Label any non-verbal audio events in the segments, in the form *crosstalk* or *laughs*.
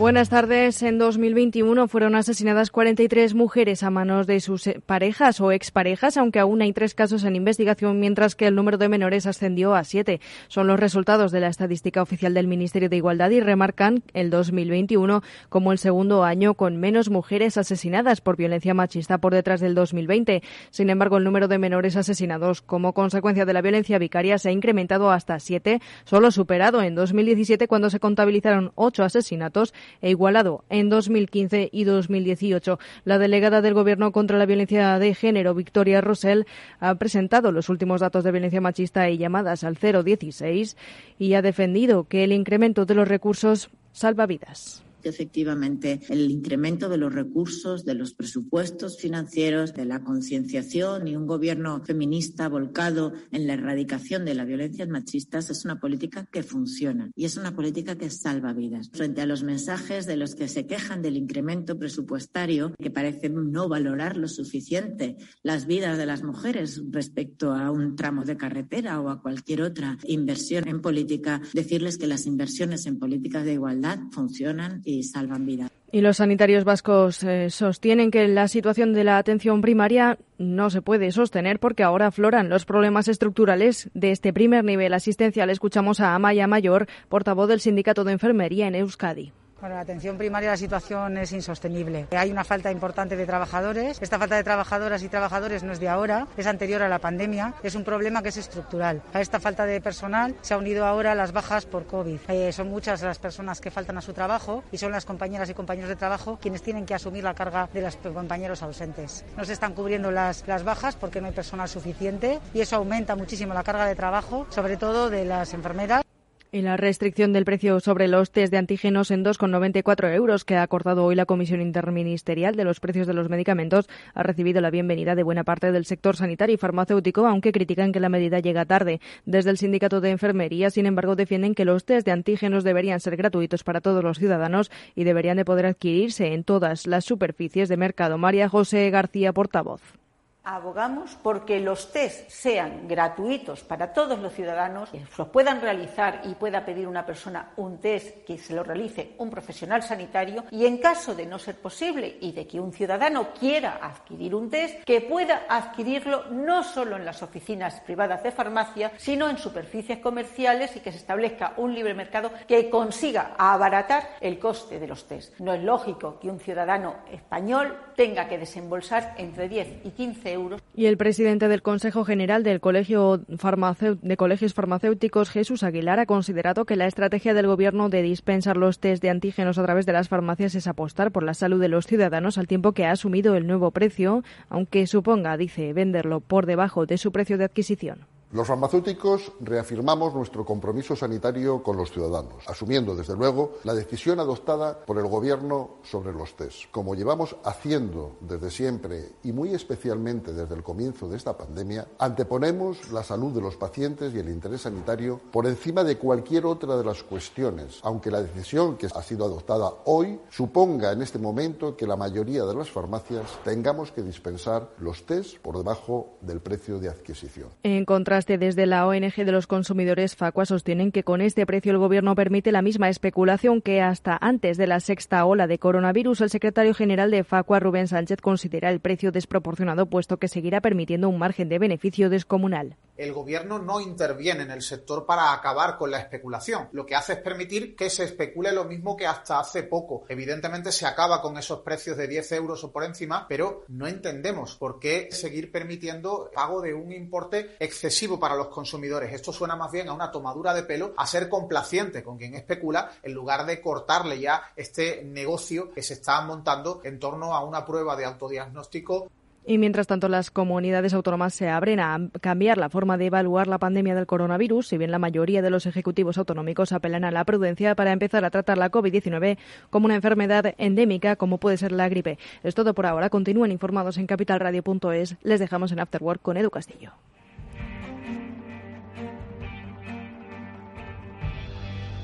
Buenas tardes. En 2021 fueron asesinadas 43 mujeres a manos de sus eh, parejas o exparejas, aunque aún hay tres casos en investigación, mientras que el número de menores ascendió a siete. Son los resultados de la estadística oficial del Ministerio de Igualdad y remarcan el 2021 como el segundo año con menos mujeres asesinadas por violencia machista por detrás del 2020. Sin embargo, el número de menores asesinados como consecuencia de la violencia vicaria se ha incrementado hasta siete, solo superado en 2017 cuando se contabilizaron ocho asesinatos e igualado en 2015 y 2018. La delegada del Gobierno contra la violencia de género, Victoria Rosell, ha presentado los últimos datos de violencia machista y llamadas al 016 y ha defendido que el incremento de los recursos salva vidas efectivamente el incremento de los recursos, de los presupuestos financieros, de la concienciación y un gobierno feminista volcado en la erradicación de la violencia machistas es una política que funciona y es una política que salva vidas. Frente a los mensajes de los que se quejan del incremento presupuestario, que parece no valorar lo suficiente las vidas de las mujeres respecto a un tramo de carretera o a cualquier otra inversión en política, decirles que las inversiones en políticas de igualdad funcionan salvan vidas. Y los sanitarios vascos eh, sostienen que la situación de la atención primaria no se puede sostener porque ahora afloran los problemas estructurales de este primer nivel asistencial. Escuchamos a Amaya Mayor, portavoz del Sindicato de Enfermería en Euskadi. Para la atención primaria la situación es insostenible. Hay una falta importante de trabajadores. Esta falta de trabajadoras y trabajadores no es de ahora, es anterior a la pandemia. Es un problema que es estructural. A esta falta de personal se ha unido ahora las bajas por COVID. Eh, son muchas las personas que faltan a su trabajo y son las compañeras y compañeros de trabajo quienes tienen que asumir la carga de los compañeros ausentes. No se están cubriendo las, las bajas porque no hay personal suficiente y eso aumenta muchísimo la carga de trabajo, sobre todo de las enfermeras. Y la restricción del precio sobre los test de antígenos en 2,94 euros que ha acordado hoy la Comisión Interministerial de los Precios de los Medicamentos ha recibido la bienvenida de buena parte del sector sanitario y farmacéutico, aunque critican que la medida llega tarde. Desde el Sindicato de Enfermería, sin embargo, defienden que los test de antígenos deberían ser gratuitos para todos los ciudadanos y deberían de poder adquirirse en todas las superficies de mercado. María José García, portavoz. Abogamos porque los test sean gratuitos para todos los ciudadanos, que los puedan realizar y pueda pedir una persona un test que se lo realice un profesional sanitario y en caso de no ser posible y de que un ciudadano quiera adquirir un test, que pueda adquirirlo no solo en las oficinas privadas de farmacia, sino en superficies comerciales y que se establezca un libre mercado que consiga abaratar el coste de los test. No es lógico que un ciudadano español tenga que desembolsar entre 10 y 15 y el presidente del Consejo General del Colegio de Colegios Farmacéuticos, Jesús Aguilar, ha considerado que la estrategia del Gobierno de dispensar los test de antígenos a través de las farmacias es apostar por la salud de los ciudadanos al tiempo que ha asumido el nuevo precio, aunque suponga, dice, venderlo por debajo de su precio de adquisición. Los farmacéuticos reafirmamos nuestro compromiso sanitario con los ciudadanos, asumiendo, desde luego, la decisión adoptada por el Gobierno sobre los test. Como llevamos haciendo desde siempre y muy especialmente desde el comienzo de esta pandemia, anteponemos la salud de los pacientes y el interés sanitario por encima de cualquier otra de las cuestiones, aunque la decisión que ha sido adoptada hoy suponga en este momento que la mayoría de las farmacias tengamos que dispensar los test por debajo del precio de adquisición. En desde la ONG de los consumidores Facua sostienen que con este precio el Gobierno permite la misma especulación que hasta antes de la sexta ola de coronavirus. El secretario general de Facua, Rubén Sánchez, considera el precio desproporcionado puesto que seguirá permitiendo un margen de beneficio descomunal. El Gobierno no interviene en el sector para acabar con la especulación. Lo que hace es permitir que se especule lo mismo que hasta hace poco. Evidentemente se acaba con esos precios de 10 euros o por encima, pero no entendemos por qué seguir permitiendo pago de un importe excesivo para los consumidores. Esto suena más bien a una tomadura de pelo, a ser complaciente con quien especula, en lugar de cortarle ya este negocio que se está montando en torno a una prueba de autodiagnóstico y mientras tanto, las comunidades autónomas se abren a cambiar la forma de evaluar la pandemia del coronavirus, si bien la mayoría de los ejecutivos autonómicos apelan a la prudencia para empezar a tratar la COVID-19 como una enfermedad endémica, como puede ser la gripe. Es todo por ahora. Continúen informados en capitalradio.es. Les dejamos en Afterwork con Edu Castillo.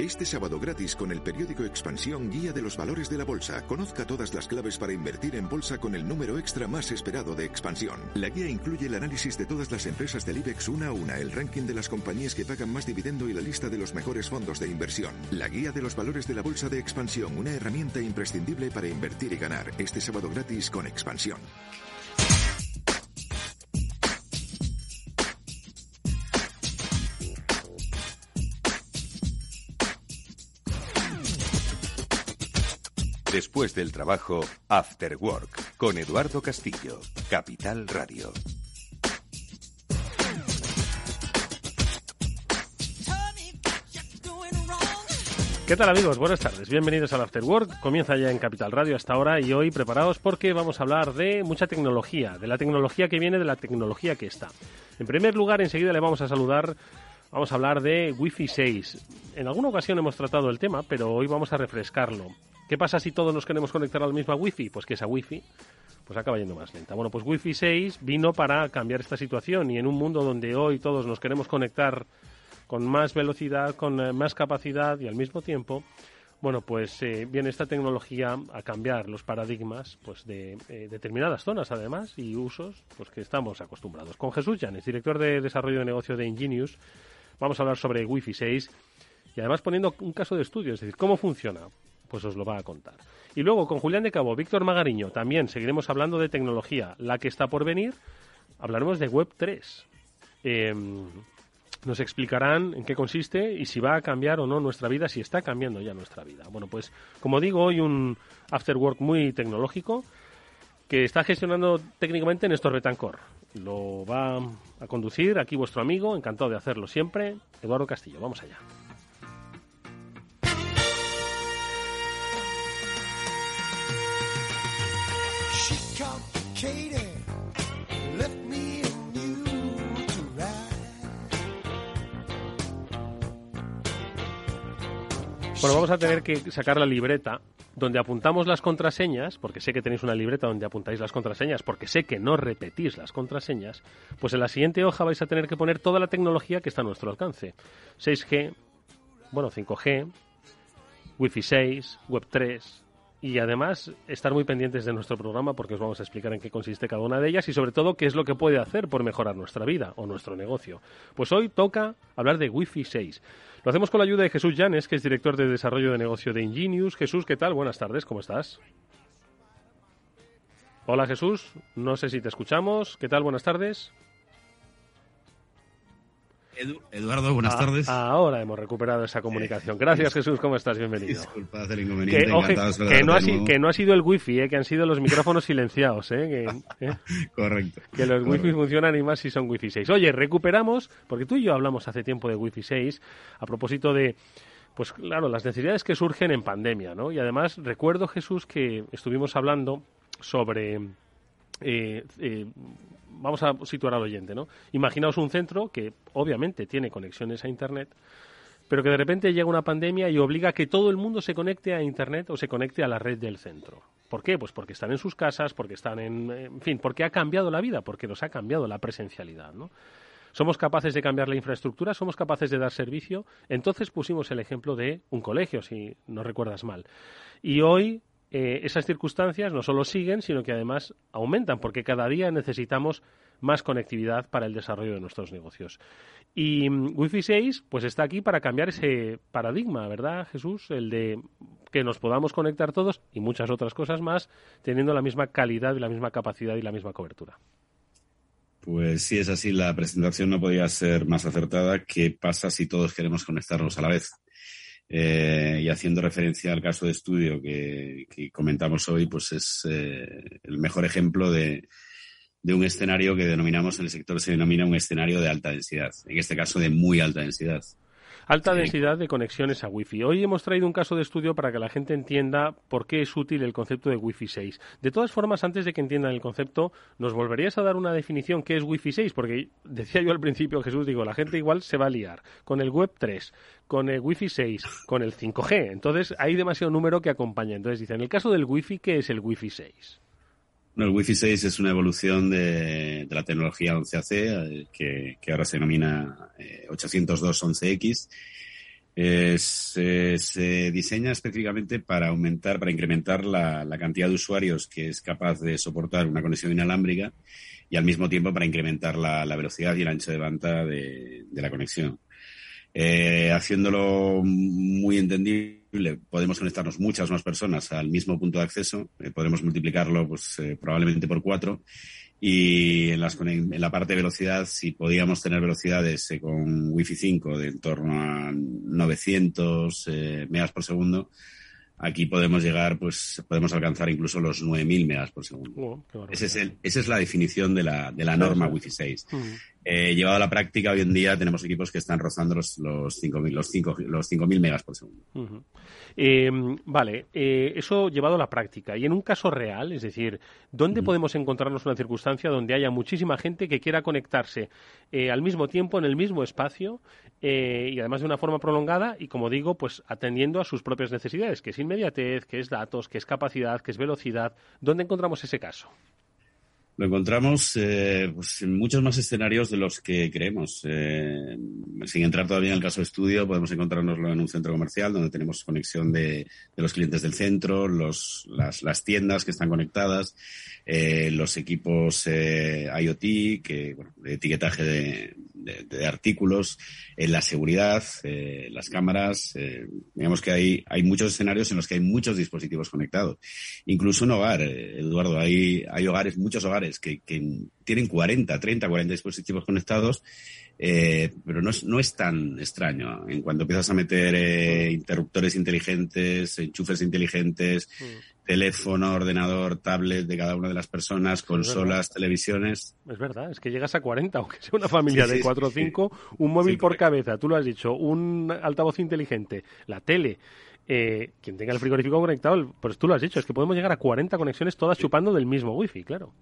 Este sábado gratis con el periódico Expansión Guía de los Valores de la Bolsa. Conozca todas las claves para invertir en bolsa con el número extra más esperado de Expansión. La guía incluye el análisis de todas las empresas del IBEX una a una, el ranking de las compañías que pagan más dividendo y la lista de los mejores fondos de inversión. La Guía de los Valores de la Bolsa de Expansión, una herramienta imprescindible para invertir y ganar. Este sábado gratis con Expansión. Después del trabajo, After Work, con Eduardo Castillo, Capital Radio. ¿Qué tal amigos? Buenas tardes. Bienvenidos al After Work. Comienza ya en Capital Radio hasta ahora y hoy preparados porque vamos a hablar de mucha tecnología, de la tecnología que viene de la tecnología que está. En primer lugar, enseguida le vamos a saludar Vamos a hablar de Wi-Fi 6. En alguna ocasión hemos tratado el tema, pero hoy vamos a refrescarlo. ¿Qué pasa si todos nos queremos conectar al mismo Wi-Fi? Pues que esa Wi-Fi pues acaba yendo más lenta. Bueno, pues Wi-Fi 6 vino para cambiar esta situación y en un mundo donde hoy todos nos queremos conectar con más velocidad, con eh, más capacidad y al mismo tiempo, bueno, pues eh, viene esta tecnología a cambiar los paradigmas pues de eh, determinadas zonas además y usos pues que estamos acostumbrados. Con Jesús Llanes, director de desarrollo de negocio de Ingenius, Vamos a hablar sobre Wi-Fi 6 y además poniendo un caso de estudio, es decir, cómo funciona. Pues os lo va a contar. Y luego con Julián de Cabo, Víctor Magariño, también seguiremos hablando de tecnología, la que está por venir. Hablaremos de Web 3. Em, nos explicarán en qué consiste y si va a cambiar o no nuestra vida, si está cambiando ya nuestra vida. Bueno, pues como digo, hoy un after work muy tecnológico que está gestionando técnicamente Néstor Betancor. Lo va a conducir aquí vuestro amigo, encantado de hacerlo siempre, Eduardo Castillo. Vamos allá. Bueno, vamos a tener que sacar la libreta donde apuntamos las contraseñas, porque sé que tenéis una libreta donde apuntáis las contraseñas, porque sé que no repetís las contraseñas, pues en la siguiente hoja vais a tener que poner toda la tecnología que está a nuestro alcance. 6G, bueno, 5G, Wi-Fi 6, Web 3, y además estar muy pendientes de nuestro programa porque os vamos a explicar en qué consiste cada una de ellas y sobre todo qué es lo que puede hacer por mejorar nuestra vida o nuestro negocio. Pues hoy toca hablar de Wi-Fi 6. Lo hacemos con la ayuda de Jesús Llanes, que es director de desarrollo de negocio de Ingenius. Jesús, ¿qué tal? Buenas tardes, ¿cómo estás? Hola Jesús, no sé si te escuchamos. ¿Qué tal? Buenas tardes. Eduardo, buenas ah, tardes. Ahora hemos recuperado esa comunicación. Gracias, Jesús. ¿Cómo estás? Bienvenido. Disculpad el inconveniente. Que, no, ha, que no ha sido el wifi, eh, que han sido los micrófonos silenciados. Eh, eh. *laughs* Correcto. Que los wifi funcionan y más si son wifi 6. Oye, recuperamos, porque tú y yo hablamos hace tiempo de wifi 6, a propósito de pues claro, las necesidades que surgen en pandemia, ¿no? Y además recuerdo, Jesús, que estuvimos hablando sobre eh, eh, vamos a situar al oyente, ¿no? Imaginaos un centro que obviamente tiene conexiones a Internet, pero que de repente llega una pandemia y obliga a que todo el mundo se conecte a Internet o se conecte a la red del centro. ¿Por qué? Pues porque están en sus casas, porque están en... En fin, porque ha cambiado la vida, porque nos ha cambiado la presencialidad, ¿no? Somos capaces de cambiar la infraestructura, somos capaces de dar servicio. Entonces pusimos el ejemplo de un colegio, si no recuerdas mal. Y hoy eh, esas circunstancias no solo siguen, sino que además aumentan, porque cada día necesitamos más conectividad para el desarrollo de nuestros negocios. Y mm, Wi-Fi 6 pues está aquí para cambiar ese paradigma, ¿verdad, Jesús? El de que nos podamos conectar todos y muchas otras cosas más teniendo la misma calidad y la misma capacidad y la misma cobertura. Pues sí, es así. La presentación no podía ser más acertada. ¿Qué pasa si todos queremos conectarnos a la vez? Eh, y haciendo referencia al caso de estudio que, comentamos hoy, pues es eh, el mejor ejemplo de, de, un escenario que denominamos en el sector, se denomina un escenario de alta densidad, en este caso de muy alta densidad. Alta densidad de conexiones a Wi-Fi. Hoy hemos traído un caso de estudio para que la gente entienda por qué es útil el concepto de Wi-Fi 6. De todas formas, antes de que entiendan el concepto, ¿nos volverías a dar una definición qué es Wi-Fi 6? Porque decía yo al principio, Jesús, digo, la gente igual se va a liar con el Web 3, con el Wi-Fi 6, con el 5G. Entonces, hay demasiado número que acompaña. Entonces, dicen, en el caso del Wi-Fi, ¿qué es el Wi-Fi 6? El Wi-Fi 6 es una evolución de, la tecnología 11AC, eh, que, que ahora se denomina 802.11x. Eh, se, diseña específicamente para aumentar, para incrementar la, cantidad de usuarios que es capaz de soportar una conexión inalámbrica y al mismo tiempo para incrementar la, velocidad y el ancho de banda de, la conexión. Eh, haciéndolo muy entendible podemos conectarnos muchas más personas al mismo punto de acceso, eh, podemos multiplicarlo pues, eh, probablemente por cuatro. Y en, las, en, la parte de velocidad, si podíamos tener velocidades eh, con Wi-Fi 5 de en torno a 900 megas por segundo, aquí podemos llegar, pues podemos alcanzar incluso los 9.000 megas por segundo. Oh, Ese es el, esa es la definición de la, de la norma Wi-Fi 6. Eh, llevado a la práctica, hoy en día tenemos equipos que están rozando los, los 5.000 los 5, los megas por segundo. Em, vale, eh, eso llevado a la práctica. Y en un caso real, es decir, ¿dónde podemos encontrarnos una circunstancia donde haya muchísima gente que quiera conectarse eh, al mismo tiempo, en el mismo espacio, y además de una forma prolongada, y como digo, pues atendiendo a sus propias necesidades, que es inmediatez, que es datos, que es capacidad, que es velocidad? ¿Dónde encontramos ese caso? Lo encontramos eh, pues en muchos más escenarios de los que creemos. Eh, sin entrar todavía en el caso estudio, podemos encontrárnoslo en un centro comercial donde tenemos conexión de, de los clientes del centro, los, las, las, tiendas que están conectadas, eh, los equipos eh, IoT, que, bueno, de etiquetaje de, de, de artículos, en la seguridad, eh, las cámaras. Eh, digamos que hay, hay muchos escenarios en los que hay muchos dispositivos conectados. Incluso un hogar, eh, Eduardo, hay, hay hogares, muchos hogares que, que tienen 40, 30, 40 dispositivos conectados eh, pero no es, no es tan extraño. En cuanto empiezas a meter eh, interruptores inteligentes, enchufes inteligentes, mm. teléfono, ordenador, tablet de cada una de las personas, consolas, televisiones. Es verdad, es que llegas a 40, aunque sea una familia de 4 o 5, un móvil por cabeza, tú lo has dicho, un altavoz inteligente, la tele. Eh, quien tenga el frigorífico conectado, pues tú lo has dicho, es que podemos llegar a 40 conexiones todas chupando del mismo wifi, claro.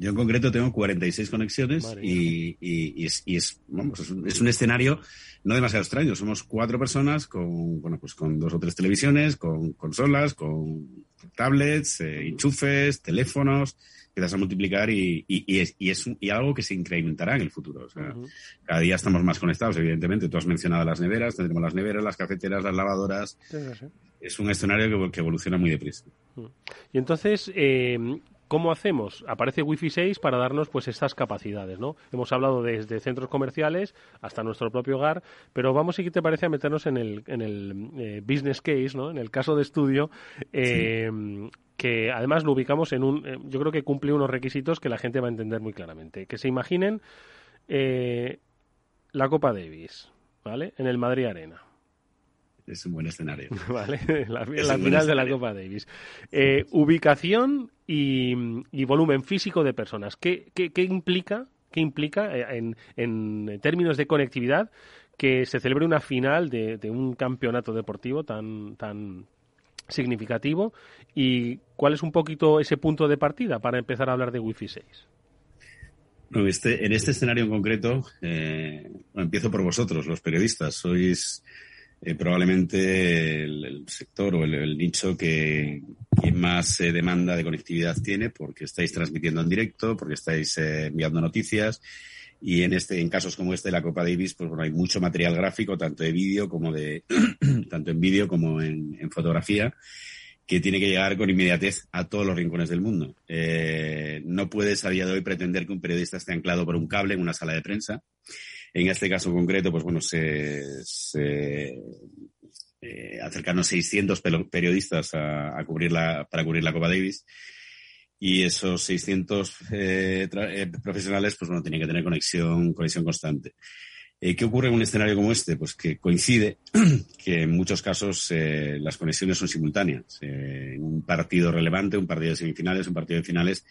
Yo en concreto tengo 46 conexiones y, y, es, y es, vamos, es, un, es, un, escenario no demasiado extraño. Somos cuatro personas con, bueno, pues con dos o tres televisiones, con consolas, con tablets, eh, enchufes, teléfonos. Empiezas a multiplicar y, y, es, y es y algo que se incrementará en el futuro. O sea, cada día estamos más conectados, evidentemente. Tú has mencionado las neveras, tendremos las neveras, las cafeteras, las lavadoras. Sí, sí. Es un escenario que, que, evoluciona muy deprisa. Y entonces, eh, ¿Cómo hacemos? Aparece Wi-Fi 6 para darnos pues estas capacidades, ¿no? Hemos hablado desde centros comerciales hasta nuestro propio hogar, pero vamos, si te parece, a meternos en el, en el eh, business case, ¿no? En el caso de estudio, eh, sí. que además lo ubicamos en un... Eh, yo creo que cumple unos requisitos que la gente va a entender muy claramente. Que se imaginen eh, la Copa Davis, ¿vale? En el Madrid Arena es un buen escenario. *laughs* Vale, la, la final de la Copa Davis. Eh, ubicación y, y, volumen físico de personas. ¿Qué, qué, qué implica, qué implica eh, en, en, términos de conectividad que se celebre una final de, de un campeonato deportivo tan, tan significativo? ¿Y cuál es un poquito ese punto de partida para empezar a hablar de Wi-Fi 6? No, este, en este escenario en concreto, eh, empiezo por vosotros, los periodistas. Sois eh, probablemente el, sector o el, nicho que, más eh, demanda de conectividad tiene porque estáis transmitiendo en directo, porque estáis eh, enviando noticias y en este en casos como este de la Copa Davis pues bueno hay mucho material gráfico tanto de vídeo como de *clears throat* tanto en vídeo como en, fotografía que tiene que llegar con inmediatez a todos los rincones del mundo. No puedes a día de hoy pretender que un periodista esté anclado por un cable en una sala de prensa. En este caso concreto, pues bueno, se, eh, acercaron 600 periodistas a, a, cubrir la, para cubrir la Copa Davis. Y esos 600 eh, eh, profesionales, pues bueno, tenían que tener conexión, conexión constante. Eh, ¿Qué ocurre en un escenario como este? Pues que coincide *clears throat* que en muchos casos las conexiones son simultáneas. Eh, un partido relevante, un partido de semifinales, un partido de finales,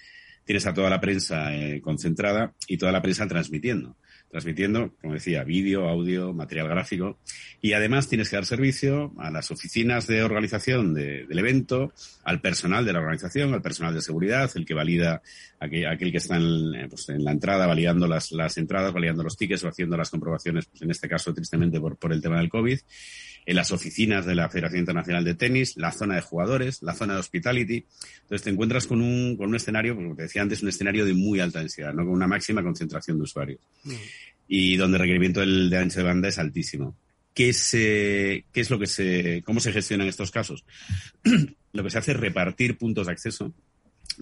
tienes a toda la prensa concentrada y toda la prensa transmitiendo transmitiendo, como decía, vídeo, audio, material gráfico. Y además tienes que dar servicio a las oficinas de organización del evento, al personal de la organización, al personal de seguridad, el que valida, aquel, aquel que está en, eh, pues, en, la entrada validando las, las entradas, validando los tickets o haciendo las comprobaciones, pues, en este caso, tristemente, por, por el tema del COVID en las oficinas de la Federación Internacional de Tenis, la zona de jugadores, la zona de hospitality. Entonces te encuentras con un, con un escenario, como te decía antes, un escenario de muy alta densidad, ¿no? con una máxima concentración de usuarios. Mm. Y donde el requerimiento del, de ancho de banda es altísimo. ¿Qué, se, ¿Qué es lo que se, cómo se gestiona en estos casos? *clears throat* lo que se hace es repartir puntos de acceso,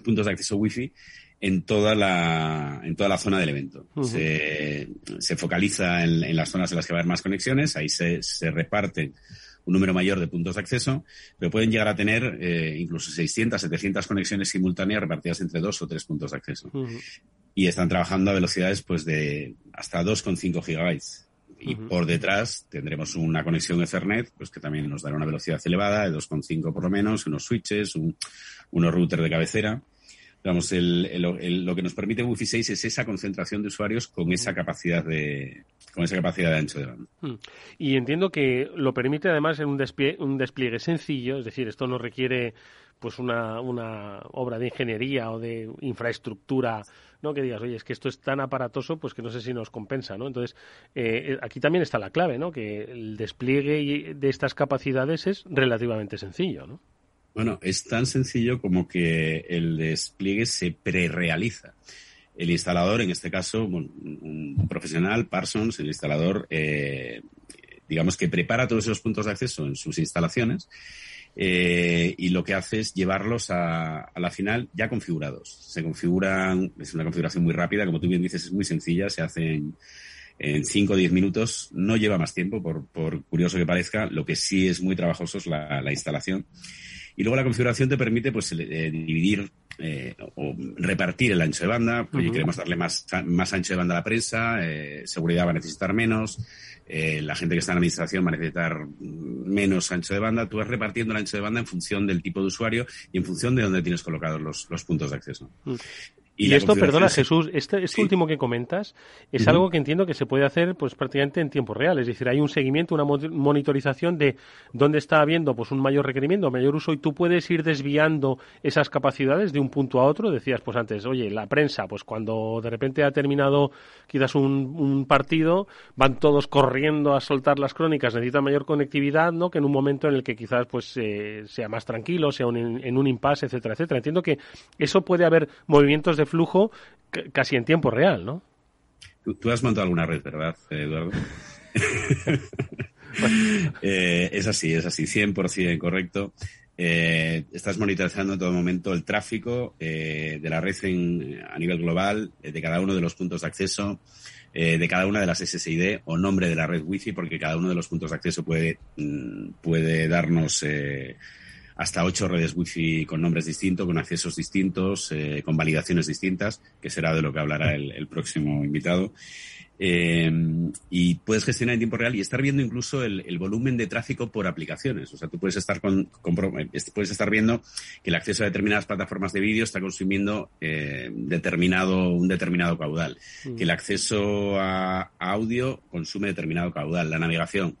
puntos de acceso wifi en toda la, en toda la zona del evento. se, se, focaliza en, en, las zonas en las que va a haber más conexiones, ahí se, se reparten un número mayor de puntos de acceso, pero pueden llegar a tener eh, incluso 600, 700 conexiones simultáneas repartidas entre dos o tres puntos de acceso. Y están trabajando a velocidades pues de hasta 2,5 gigabytes. Y por detrás tendremos una conexión Ethernet, pues que también nos dará una velocidad elevada, de 2,5 por lo menos, unos switches, un, unos routers de cabecera digamos, lo que nos permite Wi-Fi 6 es esa concentración de usuarios con esa capacidad de con esa capacidad de ancho de banda. Hmm. Y entiendo que lo permite además en un despliegue, un despliegue sencillo, es decir, esto no requiere pues una, una obra de ingeniería o de infraestructura no que digas oye es que esto es tan aparatoso pues que no sé si nos compensa no entonces eh, aquí también está la clave no que el despliegue de estas capacidades es relativamente sencillo no bueno, es tan sencillo como que el despliegue se prerealiza. El instalador, en este caso, un, profesional, Parsons, el instalador, eh, digamos que prepara todos esos puntos de acceso en sus instalaciones eh, y lo que hace es llevarlos a, la final ya configurados. Se configuran, es una configuración muy rápida, como tú bien dices, es muy sencilla, se hace en 5 o 10 minutos, no lleva más tiempo, por, curioso que parezca, lo que sí es muy trabajoso es la instalación. Y luego la configuración te permite pues eh, dividir eh, o repartir el ancho de banda. Pues, queremos darle más, más ancho de banda a la prensa, eh, seguridad va a necesitar menos, la gente que está en la administración va a necesitar menos ancho de banda. Tú vas repartiendo el ancho de banda en función del tipo de usuario y en función de dónde tienes colocados los, los puntos de acceso. Mm. Y, esto, perdona Jesús, este, este último que comentas es algo que entiendo que se puede hacer pues prácticamente en tiempo real, es decir, hay un seguimiento, una monitorización de dónde está habiendo pues un mayor requerimiento, mayor uso y tú puedes ir desviando esas capacidades de un punto a otro. Decías pues antes, oye, la prensa, pues cuando de repente ha terminado quizás un, partido, van todos corriendo a soltar las crónicas, necesitan mayor conectividad, ¿no? Que en un momento en el que quizás pues eh, sea más tranquilo, sea en un impasse, etcétera, etcétera. Entiendo que eso puede haber movimientos de flujo casi en tiempo real, ¿no? Tú, has montado alguna red, ¿verdad, Eduardo? *laughs* Eh, es así, es así, 100% correcto. Eh, estás monitorizando en todo momento el tráfico eh, de la red a nivel global, de cada uno de los puntos de acceso, de cada una de las SSID o nombre de la red Wi-Fi, porque cada uno de los puntos de acceso puede, mm, puede darnos hasta ocho redes wifi con nombres distintos, con accesos distintos, eh, con validaciones distintas, que será de lo que hablará el, próximo invitado. Eh, y puedes gestionar en tiempo real y estar viendo incluso el, volumen de tráfico por aplicaciones. O sea, tú puedes estar con, eh, puedes estar viendo que el acceso a determinadas plataformas de vídeo está consumiendo determinado un determinado caudal, mm. que el acceso a, audio consume determinado caudal, la navegación.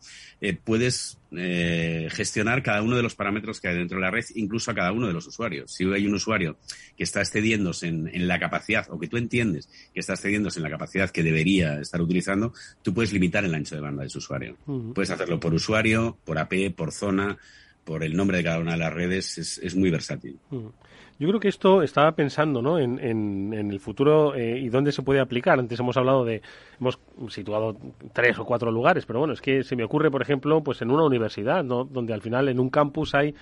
Puedes eh, gestionar cada uno de los parámetros que hay dentro de la red, incluso a cada uno de los usuarios. Si hay un usuario que está excediéndose en, la capacidad o que tú entiendes que está excediéndose en la capacidad que debería estar utilizando, tú puedes limitar el ancho de banda de ese usuario. Puedes hacerlo por usuario, por AP, por zona, por el nombre de cada una de las redes. Es, muy versátil. Yo creo que esto estaba pensando ¿no? en, el futuro eh, y dónde se puede aplicar. Antes hemos hablado de, hemos situado tres o cuatro lugares, pero bueno, es que se me ocurre, por ejemplo, pues en una universidad, ¿no? donde al final en un campus hay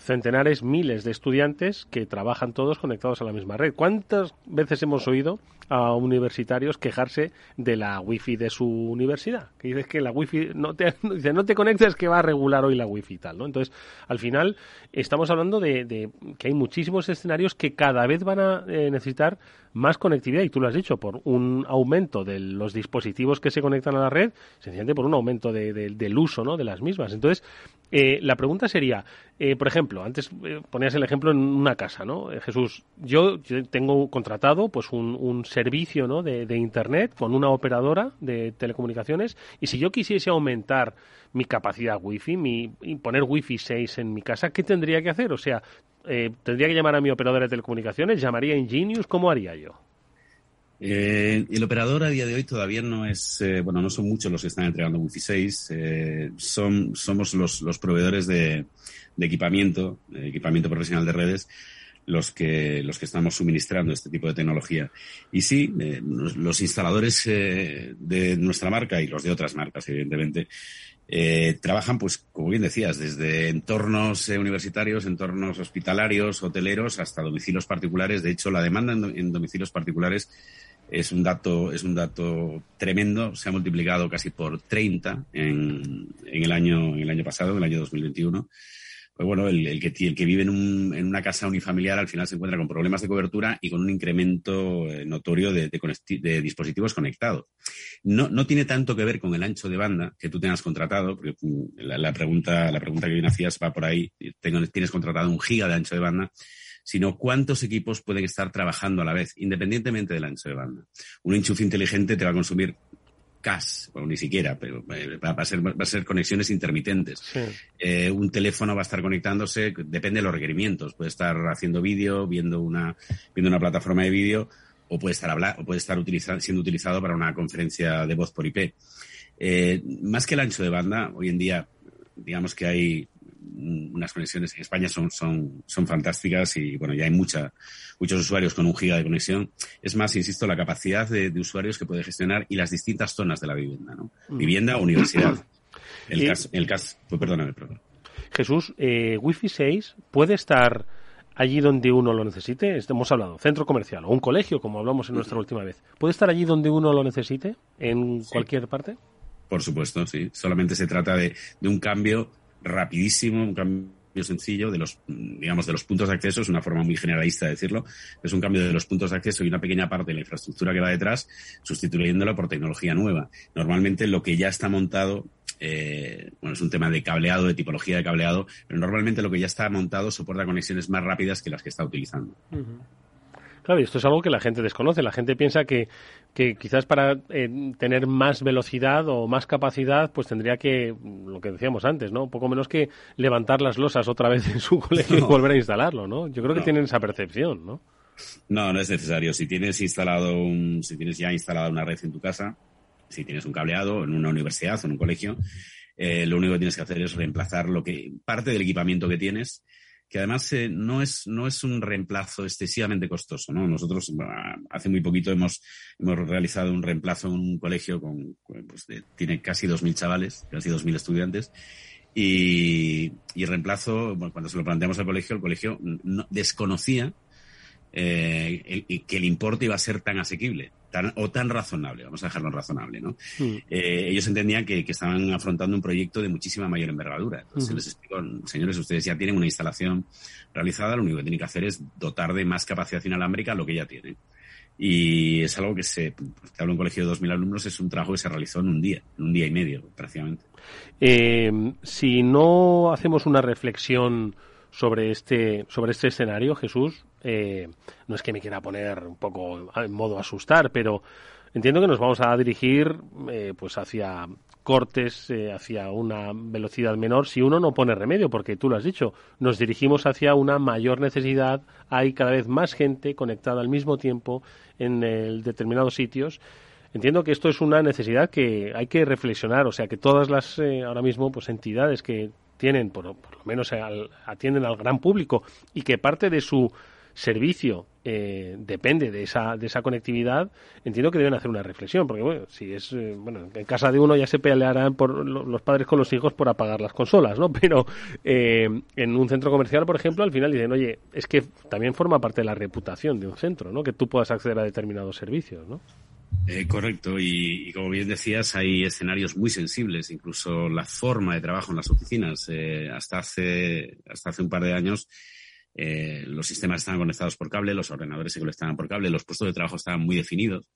centenares, miles de estudiantes que trabajan todos conectados a la misma red. ¿Cuántas veces hemos oído a universitarios quejarse de la wifi de su universidad? Que dices que la wifi no te, *laughs* dice, no te conectes que va a regular hoy la wifi y tal, ¿no? Entonces, al final, estamos hablando de, que hay muchísimos escenarios que cada vez van a eh, necesitar más conectividad, y tú lo has dicho, por un aumento de los dispositivos que se conectan a la red, sencillamente por un aumento del uso ¿no? de las mismas. Entonces, eh, la pregunta sería, eh, por ejemplo, antes eh, ponías el ejemplo en una casa, ¿no? Jesús, yo, tengo contratado pues un, un servicio ¿no? de, Internet con una operadora de telecomunicaciones y si yo quisiese aumentar mi capacidad Wi-Fi, mi, poner Wi-Fi 6 en mi casa, ¿qué tendría que hacer? O sea, ¿tendría que llamar a mi operadora de telecomunicaciones? ¿Llamaría a Ingenius? ¿Cómo haría yo? Eh, el operador a día de hoy todavía no es, eh, bueno, no son muchos los que están entregando Wi-Fi 6. Eh, son, somos los, los proveedores de, de equipamiento, de equipamiento profesional de redes, los que, los que estamos suministrando este tipo de tecnología. Y sí, eh, los instaladores eh, de nuestra marca y los de otras marcas, evidentemente, eh, trabajan, pues, como bien decías, desde entornos universitarios, entornos hospitalarios, hoteleros, hasta domicilios particulares. De hecho, la demanda en, en domicilios particulares es un dato, es un dato tremendo. Se ha multiplicado casi por 30 en, en el año, en el año pasado, en el año 2021 pues bueno, el, que, el que vive en, un, en, una casa unifamiliar al final se encuentra con problemas de cobertura y con un incremento eh, notorio de, dispositivos conectados. No, no tiene tanto que ver con el ancho de banda que tú tengas contratado, porque mm, la, pregunta, la pregunta que bien hacías va por ahí, tienes contratado un giga de ancho de banda, sino cuántos equipos pueden estar trabajando a la vez, independientemente del ancho de banda. Un enchufe inteligente te va a consumir CAS, o ni siquiera, pero eh, va a ser, va a ser conexiones intermitentes. Eh, un teléfono va a estar conectándose, depende de los requerimientos. Puede estar haciendo vídeo, viendo una, viendo una plataforma de vídeo, o puede estar habla, o puede estar siendo utilizado para una conferencia de voz por IP. Eh, más que el ancho de banda, hoy en día, digamos que hay unas conexiones en España son, son, son fantásticas y bueno, ya hay mucha, muchos usuarios con un giga de conexión. Es más, insisto, la capacidad de, usuarios que puede gestionar y las distintas zonas de la vivienda, ¿no? Mm. Vivienda universidad. *coughs* El caso, el caso, pues, perdóname, perdón. Jesús, eh, Wi-Fi 6 puede estar allí donde uno lo necesite. Hemos hablado, centro comercial o un colegio, como hablamos en nuestra *coughs* última vez. ¿Puede estar allí donde uno lo necesite? ¿En cualquier parte? Por supuesto, sí. Solamente se trata de, de un cambio rapidísimo, un cambio sencillo de los, digamos, de los puntos de acceso, es una forma muy generalista de decirlo, es un cambio de los puntos de acceso y una pequeña parte de la infraestructura que va detrás, sustituyéndolo por tecnología nueva. Normalmente lo que ya está montado, eh, bueno, es un tema de cableado, de tipología de cableado, pero normalmente lo que ya está montado soporta conexiones más rápidas que las que está utilizando. Claro, y esto es algo que la gente desconoce. La gente piensa que, que quizás para eh, tener más velocidad o más capacidad, pues tendría que, lo que decíamos antes, ¿no? Un poco menos que levantar las losas otra vez en su colegio y volver a instalarlo, ¿no? Yo creo que tienen esa percepción, ¿no? No, no es necesario. Si tienes instalado un, si tienes ya instalada una red en tu casa, si tienes un cableado en una universidad o en un colegio, eh, lo único que tienes que hacer es reemplazar lo que parte del equipamiento que tienes que además eh, no, es, no es un reemplazo excesivamente costoso. ¿no? Nosotros hace muy poquito hemos, hemos realizado un reemplazo en un colegio con, pues, tiene casi 2.000 chavales, casi 2.000 estudiantes. Y, y reemplazo, bueno, cuando se lo planteamos al colegio, el colegio no, desconocía eh, el, que el importe iba a ser tan asequible tan, o tan razonable, vamos a dejarlo razonable, ¿no? Hmm. Eh, ellos entendían que, que, estaban afrontando un proyecto de muchísima mayor envergadura. Entonces hmm. les explicó, señores, ustedes ya tienen una instalación realizada, lo único que tienen que hacer es dotar de más capacidad inalámbrica lo que ya tienen. Y es algo que se, te hablo un colegio de 2.000 alumnos, es un trabajo que se realizó en un día, en un día y medio, prácticamente. Eh, si no hacemos una reflexión sobre este, sobre este escenario, Jesús, eh, no es que me quiera poner un poco en modo asustar, pero entiendo que nos vamos a dirigir eh, pues hacia cortes, eh, hacia una velocidad menor, si uno no pone remedio, porque tú lo has dicho, nos dirigimos hacia una mayor necesidad, hay cada vez más gente conectada al mismo tiempo en determinados sitios. Entiendo que esto es una necesidad que hay que reflexionar, o sea, que todas las ahora mismo pues entidades que tienen, por, lo menos atienden al gran público y que parte de su servicio eh, depende de esa, de esa conectividad, entiendo que deben hacer una reflexión, porque bueno, si es, eh, bueno, en casa de uno ya se pelearán por los padres con los hijos por apagar las consolas, ¿no? *laughs* Pero eh, en un centro comercial, por ejemplo, al final dicen, oye, es que también forma parte de la reputación de un centro, ¿no? Que tú puedas acceder a determinados servicios, ¿no? correcto, y, como bien decías, hay escenarios muy sensibles, incluso la forma de trabajo en las oficinas. hasta hace hasta hace un par de años eh, los sistemas estaban conectados por cable, los ordenadores se conectaban por cable, los puestos de trabajo estaban muy definidos.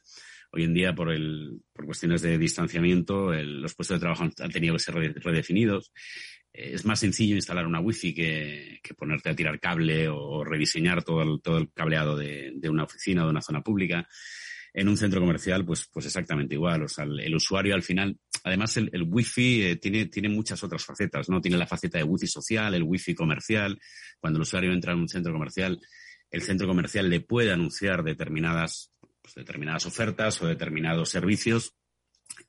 Hoy en día, por, el, por cuestiones de distanciamiento, los puestos de trabajo han tenido que ser redefinidos. Eh, es más sencillo instalar una wifi que, ponerte a tirar cable o, rediseñar todo el, cableado de, una oficina o de una zona pública. En un centro comercial, pues, pues exactamente igual. O sea, el, usuario al final, además el, el wifi eh, tiene, tiene muchas otras facetas, ¿no? Tiene la faceta de wifi social, el wifi comercial. Cuando el usuario entra en un centro comercial, el centro comercial le puede anunciar determinadas pues, determinadas ofertas o determinados servicios.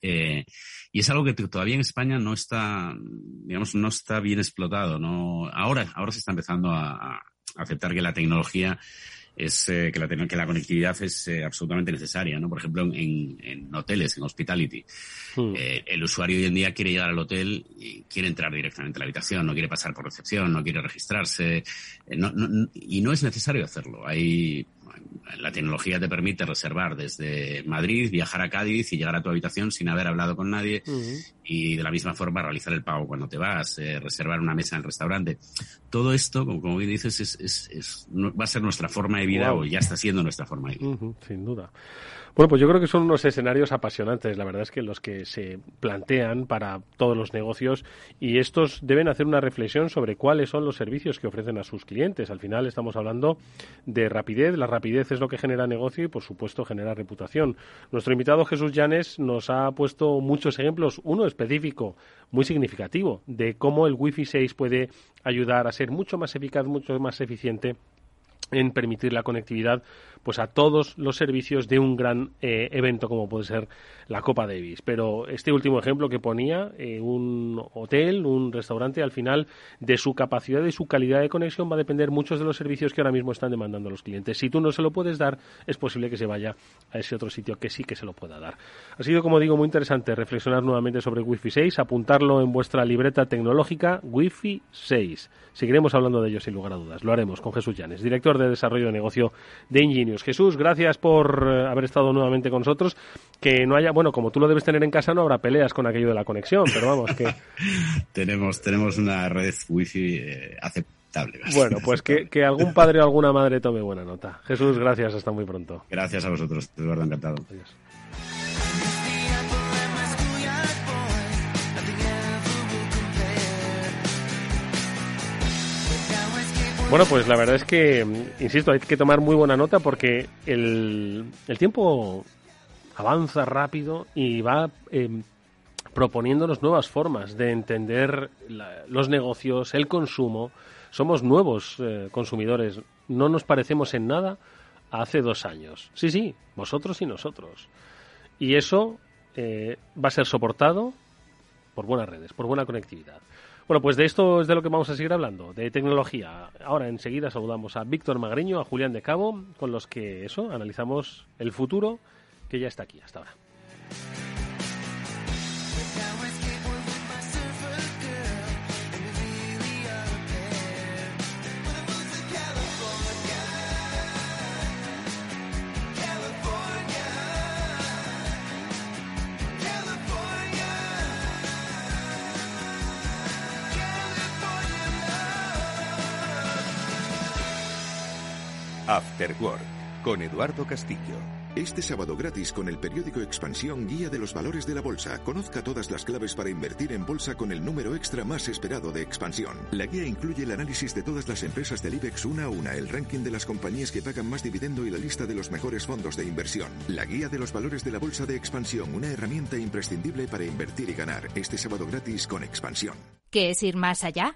Eh, y es algo que todavía en España no está, digamos, no está bien explotado. No, ahora, ahora se está empezando a, a aceptar que la tecnología es eh, que, la, que la conectividad es eh, absolutamente necesaria, ¿no? Por ejemplo, en, en hoteles, en hospitality. Hmm. Eh, el usuario hoy en día quiere llegar al hotel y quiere entrar directamente a la habitación, no quiere pasar por recepción, no quiere registrarse, no, no, y no es necesario hacerlo. Hay la tecnología te permite reservar desde Madrid, viajar a Cádiz y llegar a tu habitación sin haber hablado con nadie y de la misma forma realizar el pago cuando te vas, eh, reservar una mesa en el restaurante. Todo esto, como, como bien dices, es, es, es, va a ser nuestra forma de vida o ya está siendo nuestra forma de vida. sin duda. Bueno, pues yo creo que son unos escenarios apasionantes, la verdad es que los que se plantean para todos los negocios y estos deben hacer una reflexión sobre cuáles son los servicios que ofrecen a sus clientes. Al final estamos hablando de rapidez, la rapidez es lo que genera negocio y por supuesto genera reputación. Nuestro invitado Jesús Llanes nos ha puesto muchos ejemplos, uno específico muy significativo de cómo el Wi-Fi 6 puede ayudar a ser mucho más eficaz, mucho más eficiente en permitir la conectividad pues a todos los servicios de un gran eh, evento como puede ser la Copa Davis. Pero este último ejemplo que ponía, eh, un hotel, un restaurante, al final de su capacidad y su calidad de conexión va a depender muchos de los servicios que ahora mismo están demandando los clientes. Si tú no se lo puedes dar, es posible que se vaya a ese otro sitio que sí que se lo pueda dar. Ha sido, como digo, muy interesante reflexionar nuevamente sobre Wi-Fi 6, apuntarlo en vuestra libreta tecnológica Wi-Fi 6. Seguiremos hablando de ello sin lugar a dudas. Lo haremos con Jesús Llanes, director de desarrollo de negocio de Ingenius. Jesús, gracias por eh, haber estado nuevamente con nosotros. Que no haya, bueno, como tú lo debes tener en casa, no habrá peleas con aquello de la conexión, pero vamos, que. *laughs* tenemos, tenemos una red wifi eh, aceptable. Bueno, pues que, que, algún padre o alguna madre tome buena nota. Jesús, gracias, hasta muy pronto. Gracias a vosotros, Eduardo, encantado. Adiós. Bueno, pues la verdad es que, insisto, hay que tomar muy buena nota porque el, el tiempo avanza rápido y va eh, proponiéndonos nuevas formas de entender los negocios, el consumo. Somos nuevos eh, consumidores, no nos parecemos en nada a hace dos años. Sí, sí, vosotros y nosotros. Y eso eh, va a ser soportado por buenas redes, por buena conectividad. Bueno, pues de esto es de lo que vamos a seguir hablando, de tecnología. Ahora enseguida saludamos a Víctor Magriño, a Julián de Cabo, con los que eso, analizamos el futuro que ya está aquí hasta ahora. After Work con Eduardo Castillo. Este sábado gratis con el periódico Expansión Guía de los Valores de la Bolsa. Conozca todas las claves para invertir en bolsa con el número extra más esperado de Expansión. La guía incluye el análisis de todas las empresas del IBEX una a una, el ranking de las compañías que pagan más dividendo y la lista de los mejores fondos de inversión. La Guía de los Valores de la Bolsa de Expansión, una herramienta imprescindible para invertir y ganar. Este sábado gratis con Expansión. ¿Qué es ir más allá?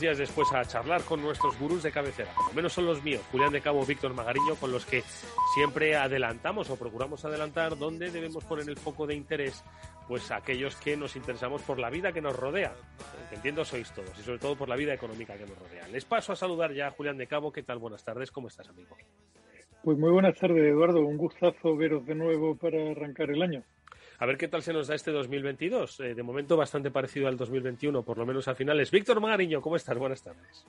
días después a charlar con nuestros gurús de cabecera. Por lo menos son los míos, Julián de Cabo, Víctor Magariño, con los que siempre adelantamos o procuramos adelantar dónde debemos poner el foco de interés, pues aquellos que nos interesamos por la vida que nos rodea. Entiendo sois todos, y sobre todo por la vida económica que nos rodea. Les paso a saludar ya Julián de Cabo. ¿Qué tal? Buenas tardes, ¿cómo estás, amigo? Pues muy buenas tardes, Eduardo. Un gustazo veros de nuevo para arrancar el año. A ver qué tal se nos da este 2022. Eh, de momento bastante parecido al 2021, por lo menos a finales. Víctor Magariño, ¿cómo estás? Buenas tardes.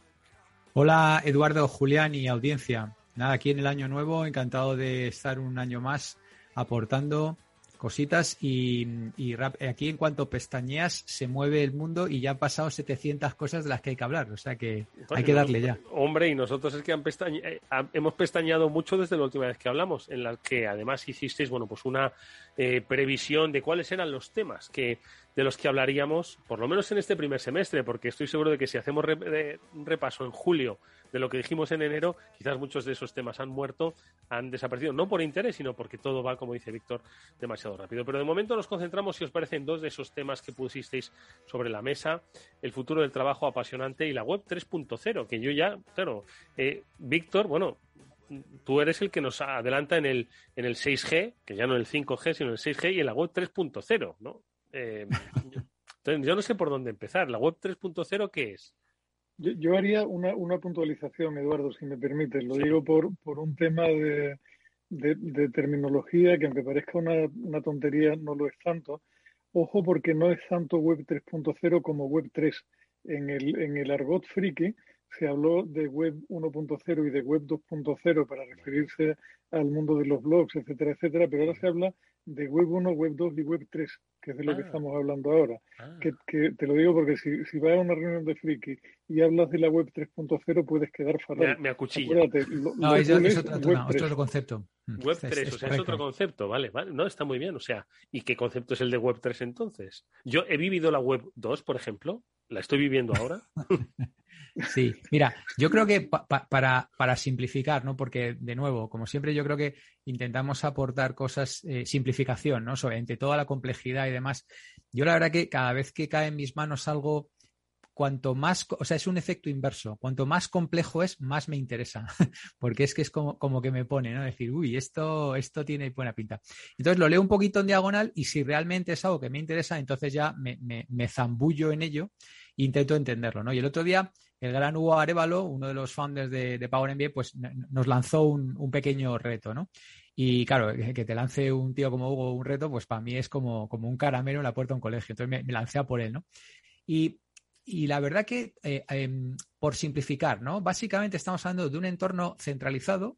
Hola, Eduardo, Julián y audiencia. Nada, aquí en el año nuevo, encantado de estar un año más aportando cositas y, aquí en cuanto pestañeas se mueve el mundo y ya han pasado 700 cosas de las que hay que hablar, o sea que hay que darle ya. Hombre, y nosotros es que han eh, hemos pestañeado mucho desde la última vez que hablamos, en la que además hicisteis, bueno, pues una eh, previsión de cuáles eran los temas que de los que hablaríamos, por lo menos en este primer semestre, porque estoy seguro de que si hacemos un repaso en julio de lo que dijimos en enero, quizás muchos de esos temas han muerto, han desaparecido, no por interés, sino porque todo va, como dice Víctor, demasiado rápido. Pero de momento nos concentramos, si os parecen, dos de esos temas que pusisteis sobre la mesa, el futuro del trabajo apasionante y la web 3.0, que yo ya, claro, eh, Víctor, bueno, tú eres el que nos adelanta en el, en el 6G, que ya no en el 5G, sino en el 6G y en la web 3.0, ¿no? Eh, yo no sé por dónde empezar. ¿La web 3.0 qué es? Yo, haría una, una, puntualización, Eduardo, si me permites. Lo digo por, por un tema de, de, terminología que aunque parezca una, una, tontería, no lo es tanto. Ojo porque no es tanto web 3.0 como web 3. En el, en el argot friki se habló de web 1.0 y de web 2.0 para referirse al mundo de los blogs, etcétera, etcétera, pero ahora se habla de web 1, web 2 y web 3, que es de lo que ah. estamos hablando ahora. Ah. Que, te lo digo porque si, si vas a una reunión de friki y hablas de la web 3.0 puedes quedar fatal. Me, me acuchillo. no, es, otro, concepto. Mm. Web 3, o sea, es otro concepto, vale, vale. No, está muy bien, o sea, ¿y qué concepto es el de web 3 entonces? Yo he vivido la web 2, por ejemplo, la estoy viviendo ahora. *laughs* Sí, mira, yo creo que para, para, simplificar, ¿no? Porque, de nuevo, como siempre, yo creo que intentamos aportar cosas, eh, simplificación, ¿no? Sobre entre toda la complejidad y demás. Yo la verdad que cada vez que cae en mis manos algo, cuanto más, o sea, es un efecto inverso. Cuanto más complejo es, más me interesa. *laughs* Porque es que es como, como que me pone, ¿no? Decir, uy, esto, esto tiene buena pinta. Entonces lo leo un poquito en diagonal y si realmente es algo que me interesa, entonces ya me, me, me zambullo en ello e intento entenderlo, ¿no? Y el otro día el gran Hugo Arevalo, uno de los founders de, de Power MBA, pues nos lanzó un, pequeño reto, ¿no? Y claro, que te lance un tío como Hugo un reto, pues para mí es como, como un caramelo en la puerta de un colegio. Entonces me, lancé a por él, ¿no? Y, la verdad que, eh, em, por simplificar, ¿no? Básicamente estamos hablando de un entorno centralizado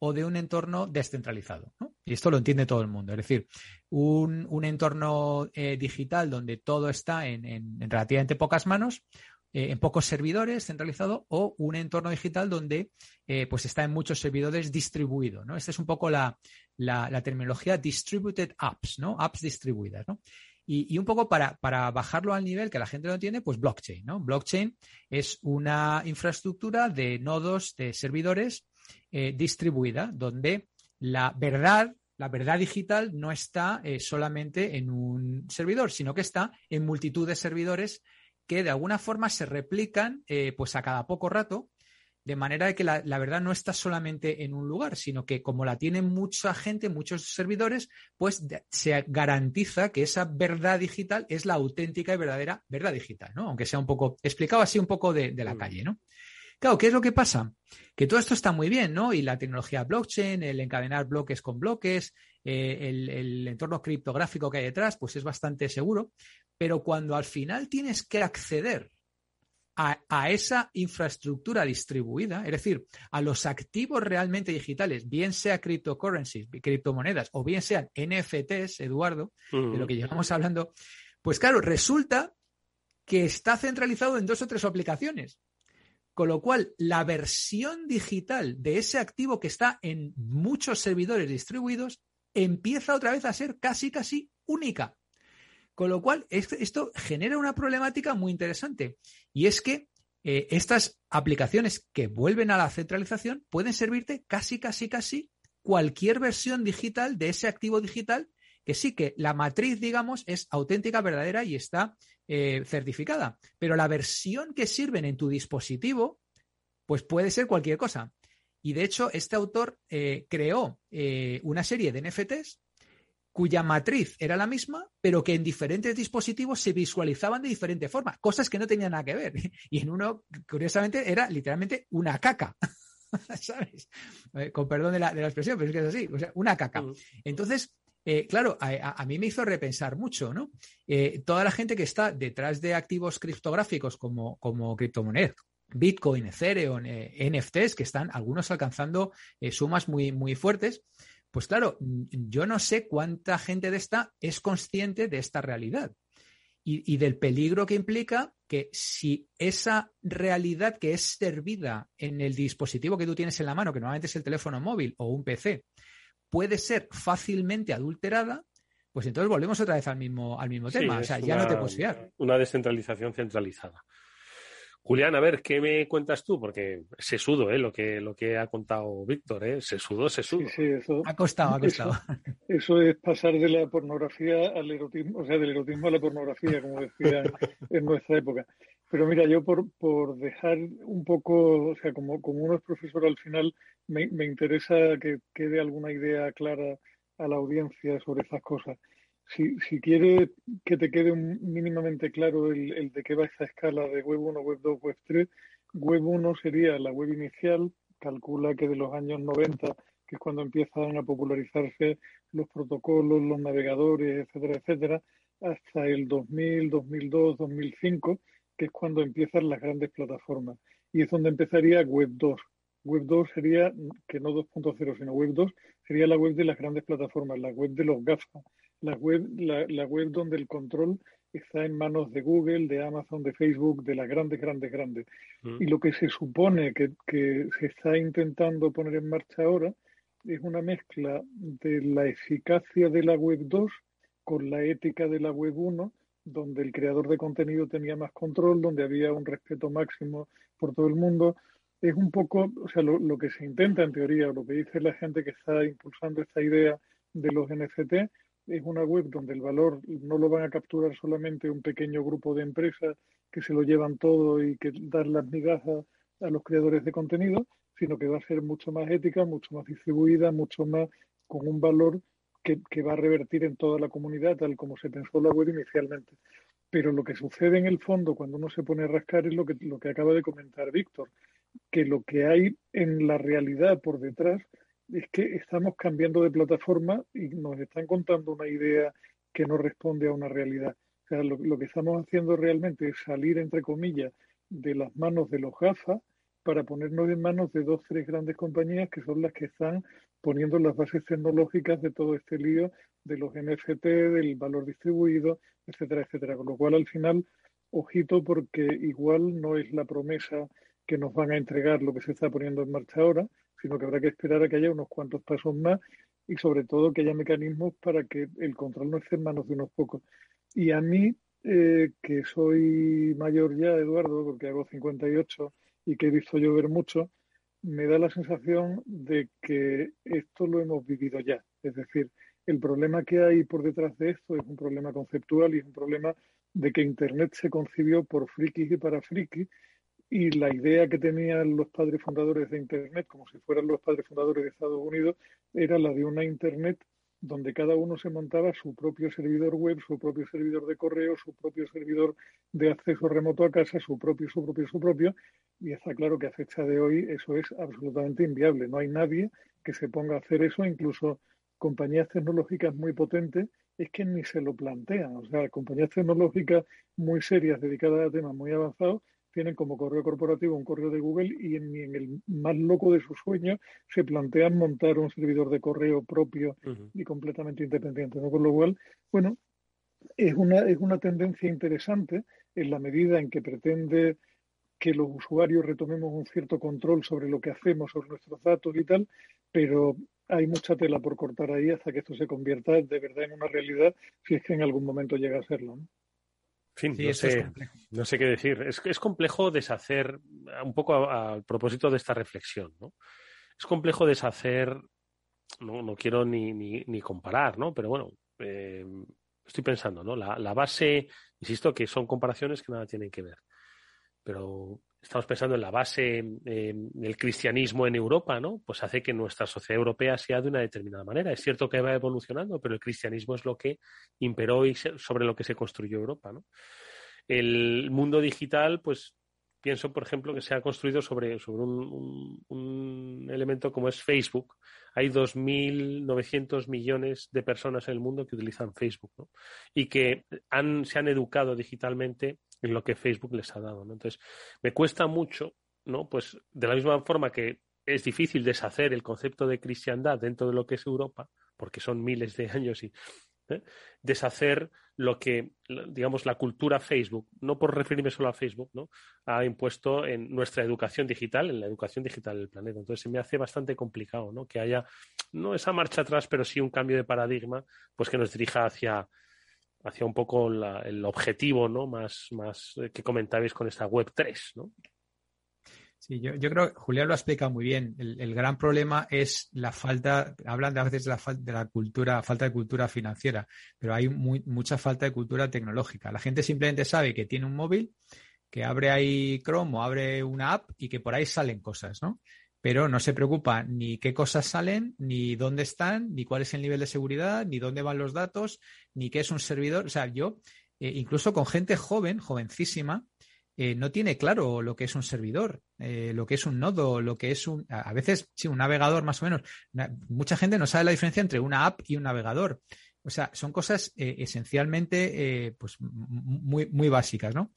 o de un entorno descentralizado. Y esto lo entiende todo el mundo. Es decir, un, entorno eh, digital donde todo está en, en, relativamente pocas manos eh, en pocos servidores centralizado o un entorno digital donde pues está en muchos servidores distribuido. ¿no? Esta es un poco la, terminología distributed apps, ¿no? Apps distribuidas, ¿no? Y, un poco para, bajarlo al nivel que la gente lo entiende, pues blockchain, ¿no? Blockchain es una infraestructura de nodos, de servidores eh, distribuida, donde la verdad la verdad digital no está solamente en un servidor, sino que está en multitud de servidores que de alguna forma se replican eh, pues a cada poco rato, de manera que la, verdad no está solamente en un lugar, sino que como la tiene mucha gente, muchos servidores, pues se garantiza que esa verdad digital es la auténtica y verdadera verdad digital, ¿no? Aunque sea un poco, explicado así un poco de, la mm. calle, ¿no? Claro, ¿qué es lo que pasa? Que todo esto está muy bien, ¿no? Y la tecnología blockchain, el encadenar bloques con bloques, eh, el, el, entorno criptográfico que hay detrás, pues es bastante seguro. Pero cuando al final tienes que acceder a, esa infraestructura distribuida, es decir, a los activos realmente digitales, bien sea cryptocurrencies, criptomonedas, o bien sean NFTs, Eduardo, de lo que llevamos hablando, pues claro, resulta que está centralizado en dos o tres aplicaciones. Con lo cual, la versión digital de ese activo que está en muchos servidores distribuidos empieza otra vez a ser casi, casi única. Con lo cual, esto genera una problemática muy interesante. Y es que eh, estas aplicaciones que vuelven a la centralización pueden servirte casi, casi, casi cualquier versión digital de ese activo digital que sí que la matriz, digamos, es auténtica, verdadera y está eh, certificada, pero la versión que sirven en tu dispositivo, pues puede ser cualquier cosa. Y de hecho, este autor eh, creó una serie de NFTs cuya matriz era la misma, pero que en diferentes dispositivos se visualizaban de diferente forma, cosas que no tenían nada que ver. Y en uno, curiosamente, era literalmente una caca. *laughs* ¿Sabes? Con perdón de la, expresión, pero es que es así, o sea, una caca. Mm. Entonces, eh, claro, a, mí me hizo repensar mucho, ¿no? toda la gente que está detrás de activos criptográficos como, como criptomonedas, Bitcoin, Ethereum, NFTs, que están algunos alcanzando sumas muy, muy fuertes, pues claro, yo no sé cuánta gente de esta es consciente de esta realidad y, del peligro que implica que si esa realidad que es servida en el dispositivo que tú tienes en la mano, que normalmente es el teléfono móvil o un PC, puede ser fácilmente adulterada, pues entonces volvemos otra vez al mismo, al mismo tema. O sea, ya no te puedes fiar. Una descentralización centralizada. Julián, a ver, ¿qué me cuentas tú? Porque se sudo, ¿eh? Lo que, lo que ha contado Víctor, ¿eh? Se sudo, se sudo. Sí, eso, ha costado, ha costado. Eso, es pasar de la pornografía al erotismo, o sea, del erotismo a la pornografía, como decía en nuestra época. Pero mira, yo por, por dejar un poco, o sea, como, como uno es profesor al final, me, me interesa que quede alguna idea clara a la audiencia sobre esas cosas. Si, si quieres que te quede mínimamente claro el, de qué va esa escala de Web 1, Web 2, Web 3, Web 1 sería la web inicial, calcula que de los años 90, que es cuando empiezan a popularizarse los protocolos, los navegadores, etcétera, etcétera, hasta el 2000, 2002, 2005, que es cuando empiezan las grandes plataformas. Y es donde empezaría Web 2. Web 2 sería, que no 2.0, sino Web 2, sería la web de las grandes plataformas, la web de los GAFA, la web, la, web donde el control está en manos de Google, de Amazon, de Facebook, de las grandes, grandes, grandes. Mm. Y lo que se supone que, que, se está intentando poner en marcha ahora es una mezcla de la eficacia de la web 2 con la ética de la web 1, donde el creador de contenido tenía más control, donde había un respeto máximo por todo el mundo. Es un poco, o sea, lo, lo que se intenta en teoría, lo que dice la gente que está impulsando esta idea de los NFT, es una web donde el valor no lo van a capturar solamente un pequeño grupo de empresas que se lo llevan todo y que dan las migajas a los creadores de contenido, sino que va a ser mucho más ética, mucho más distribuida, mucho más con un valor que, que va a revertir en toda la comunidad, tal como se pensó la web inicialmente. Pero lo que sucede en el fondo cuando uno se pone a rascar es lo que, lo que acaba de comentar Víctor, que lo que hay en la realidad por detrás es que estamos cambiando de plataforma y nos están contando una idea que no responde a una realidad. O sea, lo, que estamos haciendo realmente es salir, entre comillas, de las manos de los GAFA para ponernos en manos de dos, tres grandes compañías que son las que están poniendo las bases tecnológicas de todo este lío de los NFT, del valor distribuido, etcétera, etcétera. Con lo cual, al final, ojito porque igual no es la promesa que nos van a entregar lo que se está poniendo en marcha ahora, sino que habrá que esperar a que haya unos cuantos pasos más y sobre todo que haya mecanismos para que el control no esté en manos de unos pocos. Y a mí, eh, que soy mayor ya, Eduardo, porque hago 58 y que he visto llover mucho, me da la sensación de que esto lo hemos vivido ya. Es decir, el problema que hay por detrás de esto es un problema conceptual y es un problema de que Internet se concibió por frikis y para frikis y la idea que tenían los padres fundadores de Internet, como si fueran los padres fundadores de Estados Unidos, era la de una Internet donde cada uno se montaba su propio servidor web, su propio servidor de correo, su propio servidor de acceso remoto a casa, su propio, su propio, su propio. Y está claro que a fecha de hoy eso es absolutamente inviable. No hay nadie que se ponga a hacer eso, incluso compañías tecnológicas muy potentes, es que ni se lo plantean. O sea, compañías tecnológicas muy serias dedicadas a temas muy avanzados tienen como correo corporativo un correo de Google y en, el más loco de sus sueños se plantean montar un servidor de correo propio y completamente independiente. ¿no? Con lo cual, bueno, es una, es una tendencia interesante en la medida en que pretende que los usuarios retomemos un cierto control sobre lo que hacemos, sobre nuestros datos y tal, pero hay mucha tela por cortar ahí hasta que esto se convierta de verdad en una realidad, si es que en algún momento llega a serlo. ¿no? Fin, no, sé, no sé qué decir. Es, es complejo deshacer, un poco al propósito de esta reflexión, ¿no? Es complejo deshacer, no, no quiero ni, ni, ni comparar, ¿no? Pero bueno, eh, estoy pensando, ¿no? La, la, base, insisto que son comparaciones que nada tienen que ver, pero estamos pensando en la base del cristianismo en Europa, ¿no? Pues hace que nuestra sociedad europea sea de una determinada manera. Es cierto que va evolucionando, pero el cristianismo es lo que imperó y sobre lo que se construyó Europa, ¿no? El mundo digital, pues pienso, por ejemplo, que se ha construido sobre, sobre un, elemento como es Facebook. Hay 2.900 millones de personas en el mundo que utilizan Facebook y que se han educado digitalmente en lo que Facebook les ha dado. Entonces, me cuesta mucho, ¿no? Pues de la misma forma que es difícil deshacer el concepto de cristiandad dentro de lo que es Europa, porque son miles de años y ¿eh? deshacer lo que, digamos, la cultura Facebook, no por referirme solo a Facebook, ¿no? ha impuesto en nuestra educación digital, en la educación digital del planeta. Entonces se me hace bastante complicado ¿no? que haya, no esa marcha atrás, pero sí un cambio de paradigma, pues que nos dirija hacia, hacia un poco el objetivo ¿no? más, más que comentabais con esta Web 3. ¿no? Sí, yo, creo que Julián lo ha explicado muy bien. El, gran problema es la falta, hablan a veces de la, de la cultura, falta de cultura financiera, pero hay mucha falta de cultura tecnológica. La gente simplemente sabe que tiene un móvil, que abre ahí Chrome o abre una app y que por ahí salen cosas, ¿no? Pero no se preocupa ni qué cosas salen, ni dónde están, ni cuál es el nivel de seguridad, ni dónde van los datos, ni qué es un servidor. O sea, yo, eh, incluso con gente joven, jovencísima, eh, no tiene claro lo que es un servidor, eh, lo que es un nodo, lo que es un, a veces, sí, un navegador más o menos. mucha gente no sabe la diferencia entre una app y un navegador. O sea, son cosas esencialmente pues, muy, muy básicas, ¿no?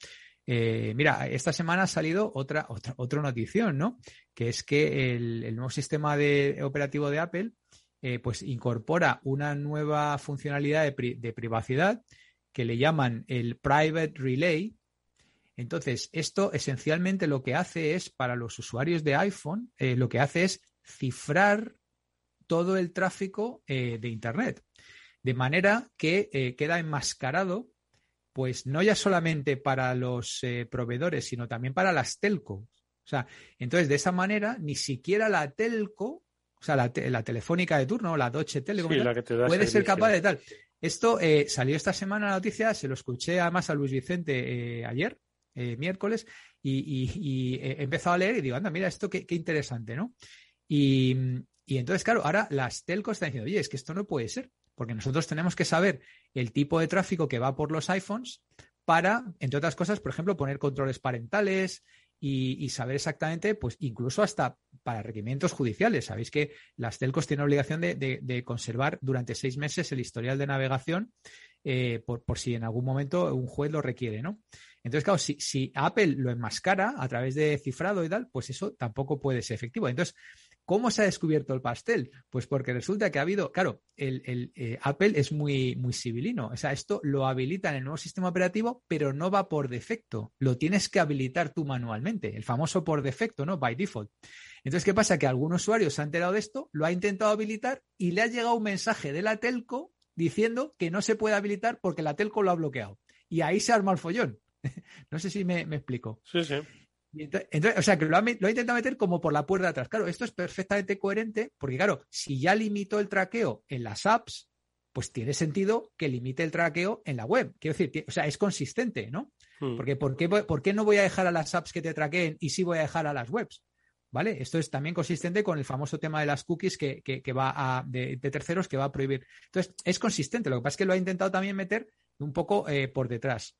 Mira, esta semana ha salido otra, otra, otra notición, ¿no? Que es que el, nuevo sistema de, operativo de Apple pues incorpora una nueva funcionalidad de, de privacidad que le llaman el Private Relay, entonces, esto esencialmente lo que hace es, para los usuarios de iPhone, eh, lo que hace es cifrar todo el tráfico eh, de Internet. De manera que eh, queda enmascarado, pues no ya solamente para los proveedores, sino también para las telco. O sea, entonces de esa manera ni siquiera la telco, o sea, la, telefónica de turno, la Deutsche Telekom, puede ser capaz de tal. Esto salió esta semana la noticia, se lo escuché además a Luis Vicente ayer, eh, miércoles y, he empezado a leer y digo, anda, mira, esto qué, interesante, ¿no? Y, entonces, claro, ahora las telcos están diciendo, oye, es que esto no puede ser, porque nosotros tenemos que saber el tipo de tráfico que va por los iPhones para, entre otras cosas, por ejemplo, poner controles parentales y, saber exactamente, pues incluso hasta para requerimientos judiciales. Sabéis que las telcos tienen obligación de, conservar durante seis meses el historial de navegación eh, por, por, si en algún momento un juez lo requiere, ¿no? Entonces, claro, si, Apple lo enmascara a través de cifrado y tal, pues eso tampoco puede ser efectivo. Entonces, ¿Cómo se ha descubierto el pastel? Pues porque resulta que ha habido, claro, el, eh, Apple es muy, muy civilino. O sea, esto lo habilita en el nuevo sistema operativo, pero no va por defecto. Lo tienes que habilitar tú manualmente, el famoso por defecto, ¿no? By default. Entonces, ¿qué pasa? Que algún usuario se ha enterado de esto, lo ha intentado habilitar y le ha llegado un mensaje de la telco diciendo que no se puede habilitar porque la telco lo ha bloqueado. Y ahí se arma el follón. *laughs* no sé si me, explico. Sí, sí. Entonces, o sea, que lo ha, intentado meter como por la puerta de atrás. Claro, esto es perfectamente coherente porque, claro, si ya limitó el traqueo en las apps, pues tiene sentido que limite el traqueo en la web. Quiero decir, o sea, es consistente, ¿no? Hmm. Porque ¿por qué, ¿por qué no voy a dejar a las apps que te traqueen y sí voy a dejar a las webs? ¿Vale? Esto es también consistente con el famoso tema de las cookies que, va a, de, terceros que va a prohibir. Entonces, es consistente. Lo que pasa es que lo ha intentado también meter un poco eh, por detrás.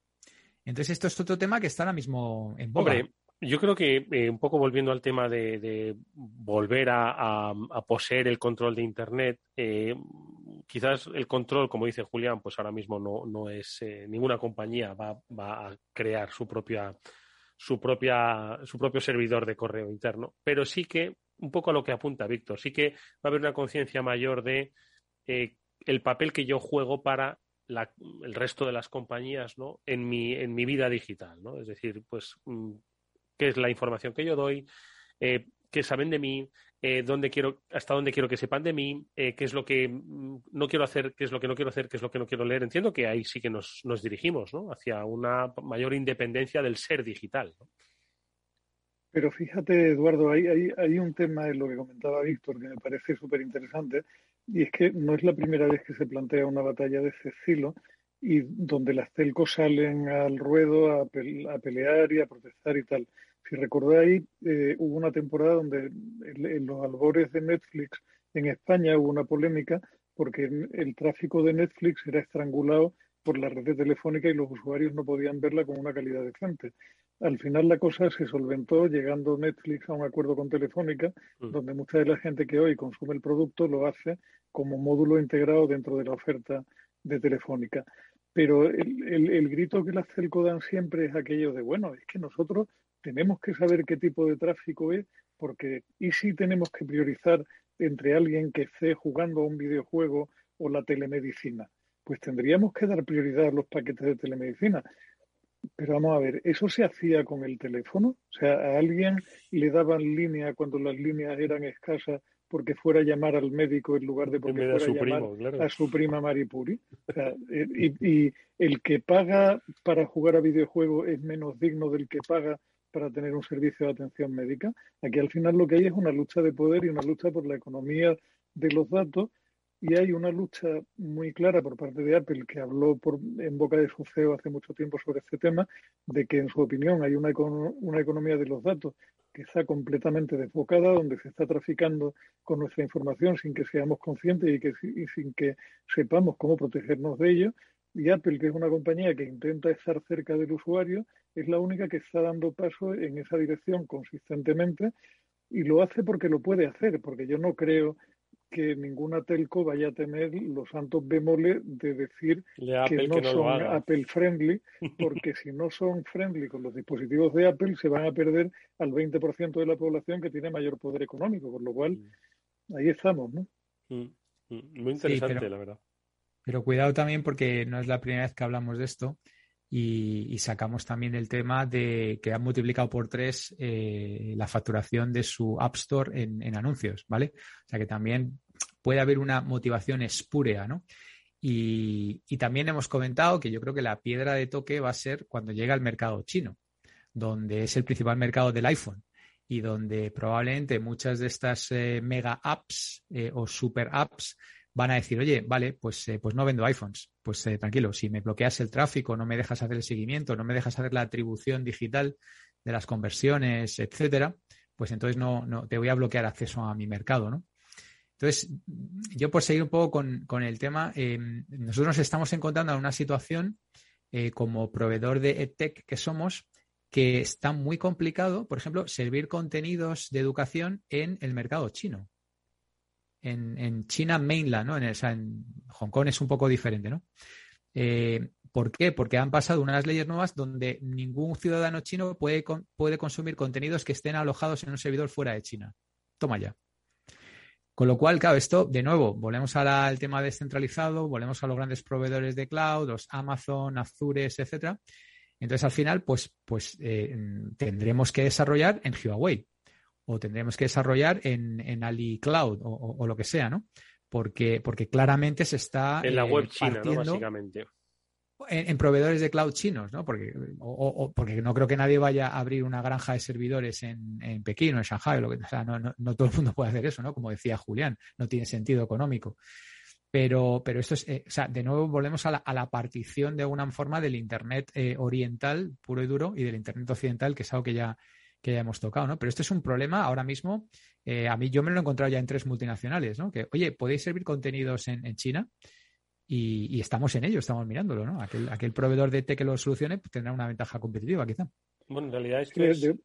Entonces, esto es otro tema que está ahora mismo en boga. Hombre, yo creo que eh, un poco volviendo al tema de, volver a, poseer el control de Internet, eh, quizás el control, como dice Julián, pues ahora mismo no, no es eh, ninguna compañía va, va, a crear su propia su propia su propio servidor de correo interno, pero sí que un poco a lo que apunta Víctor, sí que va a haber una conciencia mayor de el papel que yo juego para el resto de las compañías ¿no? en, mi, en mi vida digital. ¿no? Es decir, pues, mm, qué es la información que yo doy, eh, qué saben de mí, eh, dónde quiero, hasta dónde quiero que sepan de mí, eh, qué es lo que mm, no quiero hacer, qué es lo que no quiero hacer, qué es lo que no quiero leer. Entiendo que ahí sí que nos, nos dirigimos ¿no? hacia una mayor independencia del ser digital. Pero fíjate, Eduardo, hay, hay, un tema en lo que comentaba Víctor que me parece súper interesante, y es que no es la primera vez que se plantea una batalla de ese estilo y donde las telcos salen al ruedo a, pelear y a protestar y tal. Si recordáis, eh, hubo una temporada donde en, los albores de Netflix en España hubo una polémica porque el tráfico de Netflix era estrangulado por la red de telefónica y los usuarios no podían verla con una calidad decente. Al final la cosa se solventó llegando Netflix a un acuerdo con Telefónica, mm. donde mucha de la gente que hoy consume el producto lo hace como módulo integrado dentro de la oferta de Telefónica. Pero el, grito que las telco dan siempre es aquello de, bueno, es que nosotros tenemos que saber qué tipo de tráfico es, porque y si tenemos que priorizar entre alguien que esté jugando a un videojuego o la telemedicina, pues tendríamos que dar prioridad a los paquetes de telemedicina. Pero vamos a ver, ¿eso se hacía con el teléfono? O sea, ¿a alguien le daban línea cuando las líneas eran escasas porque fuera a llamar al médico en lugar de porque fuera a, llamar a su prima Maripuri? O sea, eh, y, y, el que paga para jugar a videojuegos es menos digno del que paga para tener un servicio de atención médica. Aquí al final lo que hay es una lucha de poder y una lucha por la economía de los datos y hay una lucha muy clara por parte de Apple, que habló por, en boca de su CEO hace mucho tiempo sobre este tema, de que en su opinión hay una, una economía de los datos que está completamente desbocada, donde se está traficando con nuestra información sin que seamos conscientes y, que, y sin que sepamos cómo protegernos de ello. Y Apple, que es una compañía que intenta estar cerca del usuario, es la única que está dando paso en esa dirección consistentemente y lo hace porque lo puede hacer, porque yo no creo que ninguna telco vaya a tener los santos bemoles de decir que no, son Apple friendly, *laughs* porque si no son friendly con los dispositivos de Apple, se van a perder al 20% de la población que tiene mayor poder económico, por lo cual mm. ahí estamos, ¿no? Mm, mm, muy interesante, la verdad. Pero cuidado también porque no es la primera vez que hablamos de esto y, sacamos también el tema de que han multiplicado por tres eh, la facturación de su App Store en, anuncios, ¿vale? O sea que también puede haber una motivación espúrea, ¿no? Y, también hemos comentado que yo creo que la piedra de toque va a ser cuando llega al mercado chino, donde es el principal mercado del iPhone y donde probablemente muchas de estas eh, mega apps eh, o super apps van a decir, oye, vale, pues, eh, pues no vendo iPhones. Pues eh, tranquilo, si me bloqueas el tráfico, no me dejas hacer el seguimiento, no me dejas hacer la atribución digital de las conversiones, etcétera, pues entonces no, no te voy a bloquear acceso a mi mercado, ¿no? Entonces, yo por seguir un poco con, el tema, em, nosotros nos estamos encontrando en una situación eh, como proveedor de EdTech que somos, que está muy complicado, por ejemplo, servir contenidos de educación en el mercado chino en, China mainland, ¿no? En, Hong Kong es un poco diferente, ¿no? Eh, ¿Por qué? Porque han pasado unas leyes nuevas donde ningún ciudadano chino puede, puede consumir contenidos que estén alojados en un servidor fuera de China. Toma ya. Con lo cual, claro, esto, de nuevo, volvemos al tema descentralizado, volvemos a los grandes proveedores de cloud, los Amazon, Azures, etcétera. Entonces, al final, pues, pues eh, tendremos que desarrollar en Huawei o tendremos que desarrollar en, en Ali Cloud o, lo que sea, ¿no? Porque, porque claramente se está. En la web eh, china, ¿no? Básicamente. En, proveedores de cloud chinos, ¿no? Porque, o, porque no creo que nadie vaya a abrir una granja de servidores en, en Pekín o en Shanghai, lo que, o sea, no, no, todo el mundo puede hacer eso, ¿no? Como decía Julián, no tiene sentido económico. Pero, pero esto es, eh, o sea, de nuevo volvemos a la, a la, partición de alguna forma del Internet eh, oriental puro y duro y del Internet occidental, que es algo que ya, que ya hemos tocado, ¿no? Pero esto es un problema ahora mismo. Eh, a mí yo me lo he encontrado ya en tres multinacionales, ¿no? Que, oye, podéis servir contenidos en, China y, estamos en ello, estamos mirándolo, ¿no? Aquel, aquel proveedor de T que lo solucione pues, tendrá una ventaja competitiva, quizá. Bueno, en realidad es que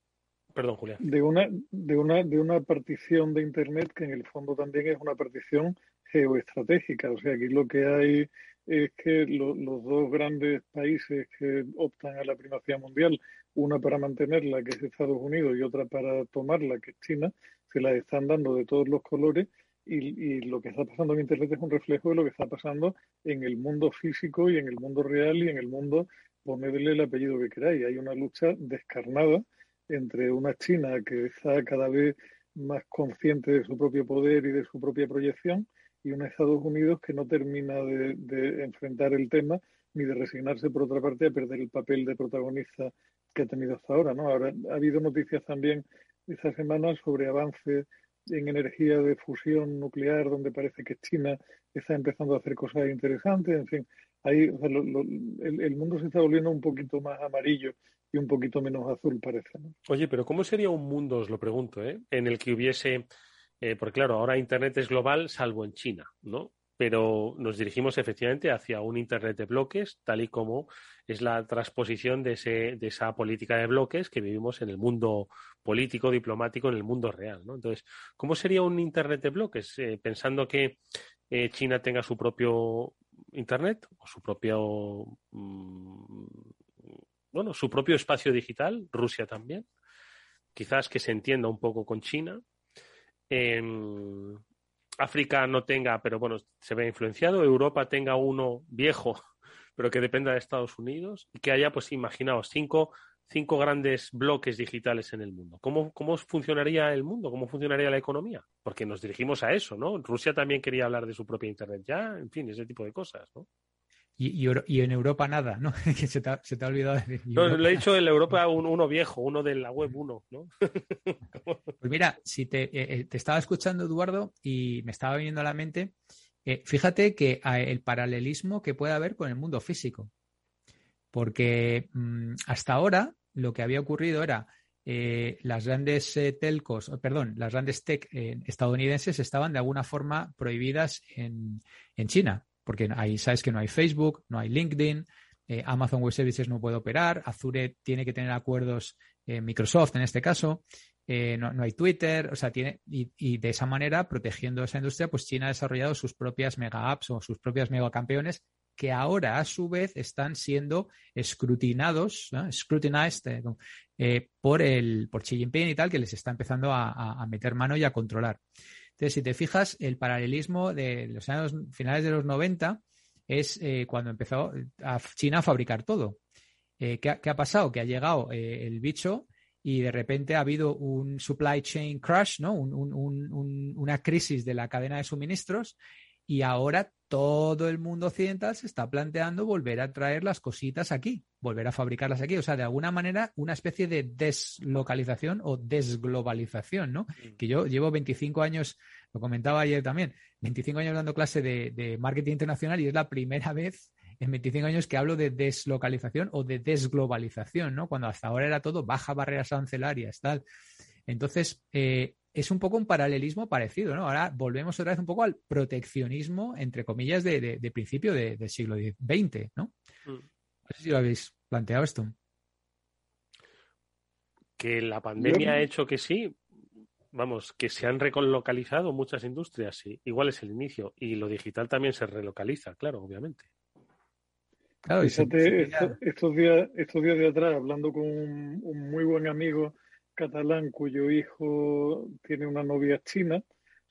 Perdón, Julián. De una, de, una, de una partición de Internet que en el fondo también es una partición geoestratégica. O sea, aquí lo que hay es que los dos grandes países que optan a la primacía mundial, una para mantenerla, que es Estados Unidos, y otra para tomarla, que es China, se la están dando de todos los colores y, lo que está pasando en Internet es un reflejo de lo que está pasando en el mundo físico y en el mundo real y en el mundo, ponedle el apellido que queráis. Hay una lucha descarnada entre una China que está cada vez más consciente de su propio poder y de su propia proyección y un Estados Unidos que no termina de, enfrentar el tema ni de resignarse, por otra parte, a perder el papel de protagonista que ha tenido hasta ahora. ¿no? Ahora ha habido noticias también esta semana sobre avances en energía de fusión nuclear, donde parece que China está empezando a hacer cosas interesantes, en fin, ahí el, mundo se está volviendo un poquito más amarillo y un poquito menos azul, parece. Oye, pero ¿cómo sería un mundo, os lo pregunto, ¿eh? en el que hubiese, eh, porque claro, ahora Internet es global, salvo en China, ¿no? Pero nos dirigimos efectivamente hacia un Internet de bloques, tal y como es la transposición de, ese, de esa política de bloques que vivimos en el mundo político, diplomático, en el mundo real. Entonces, ¿cómo sería un Internet de bloques? Eh, pensando que eh, China tenga su propio Internet o su propio mm, bueno, su propio espacio digital, Rusia también, quizás que se entienda un poco con China. África no tenga, pero bueno, se ve influenciado. Europa tenga uno viejo, *laughs* pero que dependa de Estados Unidos y que haya, pues imaginaos, cinco, cinco grandes bloques digitales en el mundo. ¿Cómo, ¿Cómo funcionaría el mundo? ¿Cómo funcionaría la economía? Porque nos dirigimos a eso, ¿no? Rusia también quería hablar de su propia Internet ya, en fin, ese tipo de cosas, ¿no? Y, en Europa nada, ¿no? *laughs* que se te, ha, se te ha olvidado decir. No, le he dicho en Europa uno viejo, uno de la web 1, ¿no? *laughs* pues mira, si te, eh, eh, te, estaba escuchando, Eduardo, y me estaba viniendo a la mente, eh, fíjate que el paralelismo que puede haber con el mundo físico. Porque mm, hasta ahora lo que había ocurrido era las grandes telcos, perdón, las grandes tech estadounidenses estaban de alguna forma prohibidas en, en China porque ahí sabes que no hay Facebook, no hay LinkedIn, eh, Amazon Web Services no puede operar, Azure tiene que tener acuerdos, eh, Microsoft en este caso, eh, no, hay Twitter, o sea, tiene, y, de esa manera, protegiendo esa industria, pues China ha desarrollado sus propias mega apps o sus propias mega campeones que ahora a su vez están siendo escrutinados, scrutinized por el por Xi Jinping y tal, que les está empezando a meter mano y a controlar. Entonces, si te fijas, el paralelismo de los años finales de los 90 es eh, cuando empezó China a fabricar todo. Eh, ¿qué, ha, pasado? Que ha llegado eh, el bicho y de repente ha habido un supply chain crash, ¿no? una crisis de la cadena de suministros y ahora todo el mundo occidental se está planteando volver a traer las cositas aquí, volver a fabricarlas aquí. O sea, de alguna manera, una especie de deslocalización o desglobalización, ¿no? Mm. Que yo llevo 25 años, lo comentaba ayer también, 25 años dando clase de, marketing internacional y es la primera vez en 25 años que hablo de deslocalización o de desglobalización, ¿no? Cuando hasta ahora era todo baja barreras arancelarias, tal. Entonces, eh, es un poco un paralelismo parecido, ¿no? Ahora volvemos otra vez un poco al proteccionismo, entre comillas, de, principio del siglo XX, ¿no? Mm. No sé si lo habéis planteado esto. Que la pandemia ha hecho que sí, vamos, que se han relocalizado muchas industrias, sí. Igual es el inicio. Y lo digital también se relocaliza, claro, obviamente. Claro, Fíjate, estos, días, estos días de atrás, hablando con un muy buen amigo catalán cuyo hijo tiene una novia china,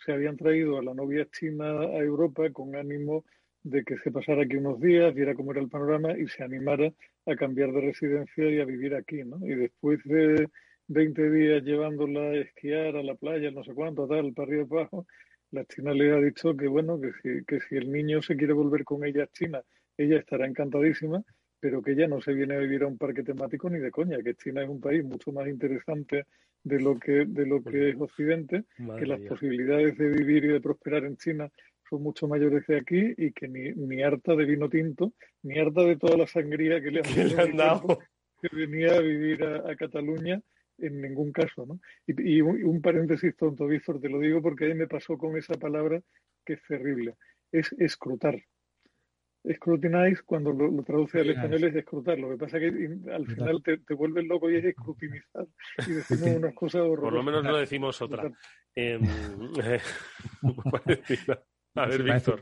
se habían traído a la novia china a Europa con ánimo de que se pasara aquí unos días, viera cómo era el panorama y se animara a cambiar de residencia y a vivir aquí, ¿no? Y después de 20 días llevándola a esquiar a la playa, no sé cuánto, tal, para arriba y abajo, la china le ha dicho que, bueno, que si, que si el niño se quiere volver con ella a China, ella estará encantadísima, pero que ya no se viene a vivir a un parque temático ni de coña, que China es un país mucho más interesante de lo que, de lo que es Occidente, que las posibilidades de vivir y de prosperar en China son mucho mayores de aquí y que ni, ni harta de vino tinto, ni harta de toda la sangría que le han, *laughs* dado que venía a vivir a, Cataluña en ningún caso, ¿no? Y, un, un, paréntesis tonto, Víctor, te lo digo porque ahí me pasó con esa palabra que es terrible, es escrutar escrutinize, cuando lo, traduce al español es escrutar. Lo que pasa es que al final te, te vuelves loco y es escrutinizar. Y *laughs* decimos unas cosas horrorosas. Por lo menos no decimos otra. Em, *laughs* a ver, Víctor.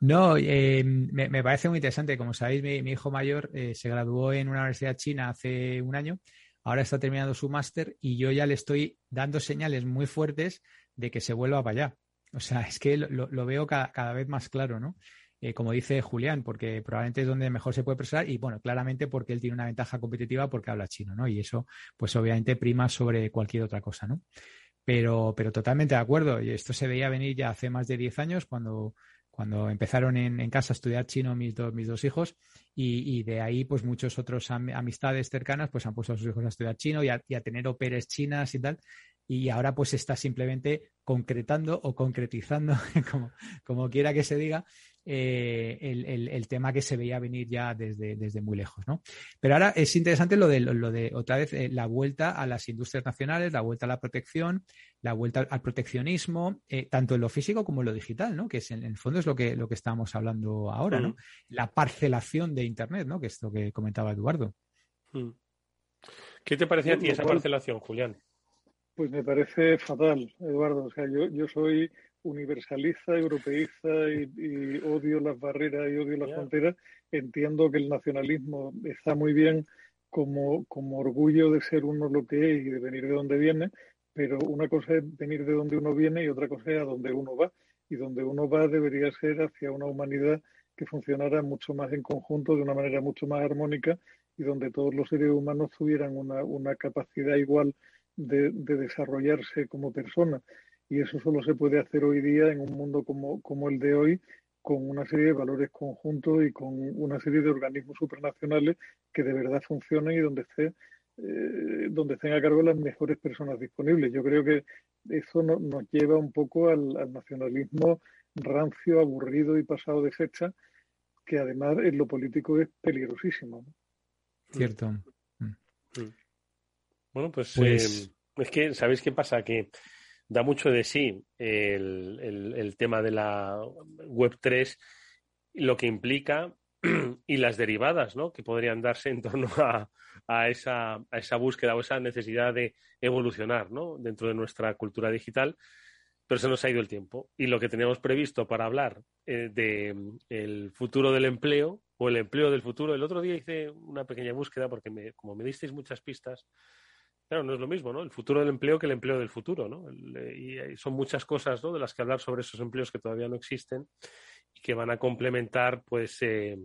No, eh, me, parece muy interesante. Como sabéis, mi, hijo mayor eh, se graduó en una universidad china hace un año. Ahora está terminando su máster y yo ya le estoy dando señales muy fuertes de que se vuelva para allá. O sea, es que lo, veo cada, vez más claro, ¿no? Eh, como dice Julián, porque probablemente es donde mejor se puede presar y, bueno, claramente porque él tiene una ventaja competitiva porque habla chino, ¿no? Y eso, pues obviamente prima sobre cualquier otra cosa, ¿no? Pero, pero totalmente de acuerdo. Y esto se veía venir ya hace más de 10 años cuando, cuando empezaron en, casa a estudiar chino mis, mis dos hijos y, de ahí pues muchos otros amistades cercanas pues han puesto a sus hijos a estudiar chino y a, tener operes chinas y tal. y ahora pues está simplemente concretando o concretizando, *laughs* como, como quiera que se diga, eh, el, tema que se veía venir ya desde, desde muy lejos. ¿no? Pero ahora es interesante lo de, lo de otra vez, eh, la vuelta a las industrias nacionales, la vuelta a la protección, la vuelta al proteccionismo, eh, tanto en lo físico como en lo digital, ¿no? que es, en, el fondo es lo que, lo que estamos hablando ahora, ¿no? la parcelación de Internet, ¿no? que es lo que comentaba Eduardo. ¿Qué te parecía a ti esa parcelación, Julián? Pues me parece fatal, Eduardo. O sea, yo, yo soy universaliza, europeiza y, odio las barreras y odio las fronteras. Entiendo que el nacionalismo está muy bien como, como orgullo de ser uno lo que es y de venir de donde viene, pero una cosa es venir de donde uno viene y otra cosa es a donde uno va. Y donde uno va debería ser hacia una humanidad que funcionara mucho más en conjunto, de una manera mucho más armónica y donde todos los seres humanos tuvieran una, una capacidad igual de, de desarrollarse como personas y eso solo se puede hacer hoy día en un mundo como, como el de hoy, con una serie de valores conjuntos y con una serie de organismos supranacionales que de verdad funcionen y donde esté eh, donde estén a cargo las mejores personas disponibles. Yo creo que eso nos lleva un poco al, nacionalismo rancio, aburrido y pasado de fecha, que además en lo político es peligrosísimo. Cierto. Mm. Bueno, pues, pues... Eh, es que, ¿sabéis qué pasa? Que da mucho de sí el, tema de la Web 3, lo que implica *clears throat* y las derivadas ¿no? que podrían darse en torno a, a, esa, a esa búsqueda o esa necesidad de evolucionar ¿no? dentro de nuestra cultura digital. Pero se nos ha ido el tiempo. Y lo que teníamos previsto para hablar eh, del futuro del empleo o el empleo del futuro, el otro día hice una pequeña búsqueda porque me, como me disteis muchas pistas, Claro, no es lo mismo, ¿no? El futuro del empleo que el empleo del futuro, ¿no? y son muchas cosas, ¿no? De las que hablar sobre esos empleos que todavía no existen y que van a complementar, pues, eh,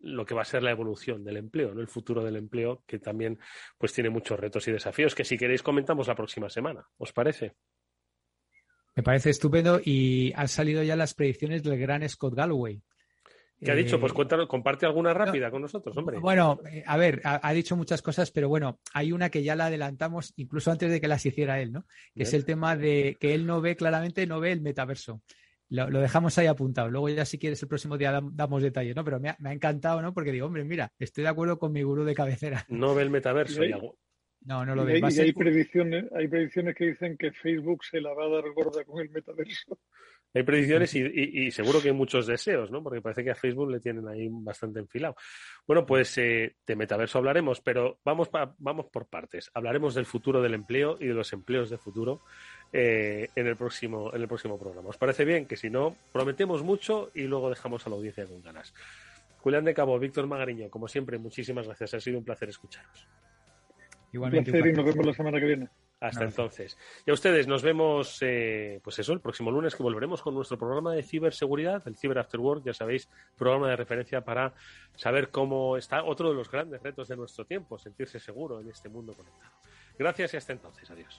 lo que va a ser la evolución del empleo, ¿no? El futuro del empleo, que también, pues, tiene muchos retos y desafíos que si queréis comentamos la próxima semana. ¿Os parece? Me parece estupendo y han salido ya las predicciones del gran Scott Galloway. ¿Qué ha dicho? Pues eh, cuéntanos, comparte alguna rápida con nosotros, hombre. Bueno, eh, a ver, ha, dicho muchas cosas, pero bueno, hay una que ya la adelantamos incluso antes de que las hiciera él, ¿no? Que es el tema de que él no ve claramente, no ve el metaverso. Lo, dejamos ahí apuntado. Luego ya si quieres el próximo día damos detalles, ¿no? Pero me ha, encantado, ¿no? Porque digo, hombre, mira, estoy de acuerdo con mi gurú de cabecera. No ve el metaverso. No, no lo ve. Y hay, predicciones, hay predicciones que dicen que Facebook se la va a dar gorda con el metaverso. Hay predicciones y, seguro que hay muchos deseos, ¿no? Porque parece que a Facebook le tienen ahí bastante enfilado. Bueno, pues eh, de metaverso hablaremos, pero vamos, vamos por partes. Hablaremos del futuro del empleo y de los empleos de futuro eh, en, el próximo, en el próximo programa. ¿Os parece bien? Que si no, prometemos mucho y luego dejamos a la audiencia con ganas. Julián de Cabo, Víctor Magariño, como siempre, muchísimas gracias. Ha sido un placer escucharos. Igualmente. Un placer y nos vemos la semana que viene. Hasta entonces. Y a ustedes nos vemos, eh, pues eso, el próximo lunes que volveremos con nuestro programa de ciberseguridad, el Cyber After Work, ya sabéis, programa de referencia para saber cómo está otro de los grandes retos de nuestro tiempo, sentirse seguro en este mundo conectado. Gracias y hasta entonces. Adiós.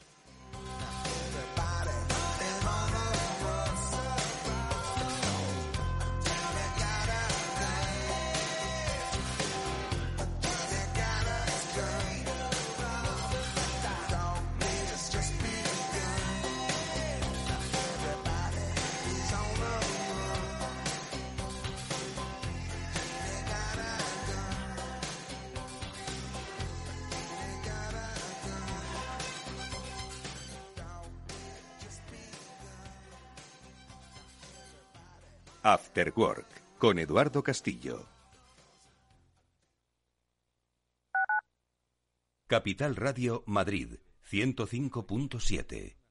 Con Eduardo Castillo. Capital Radio Madrid 105.7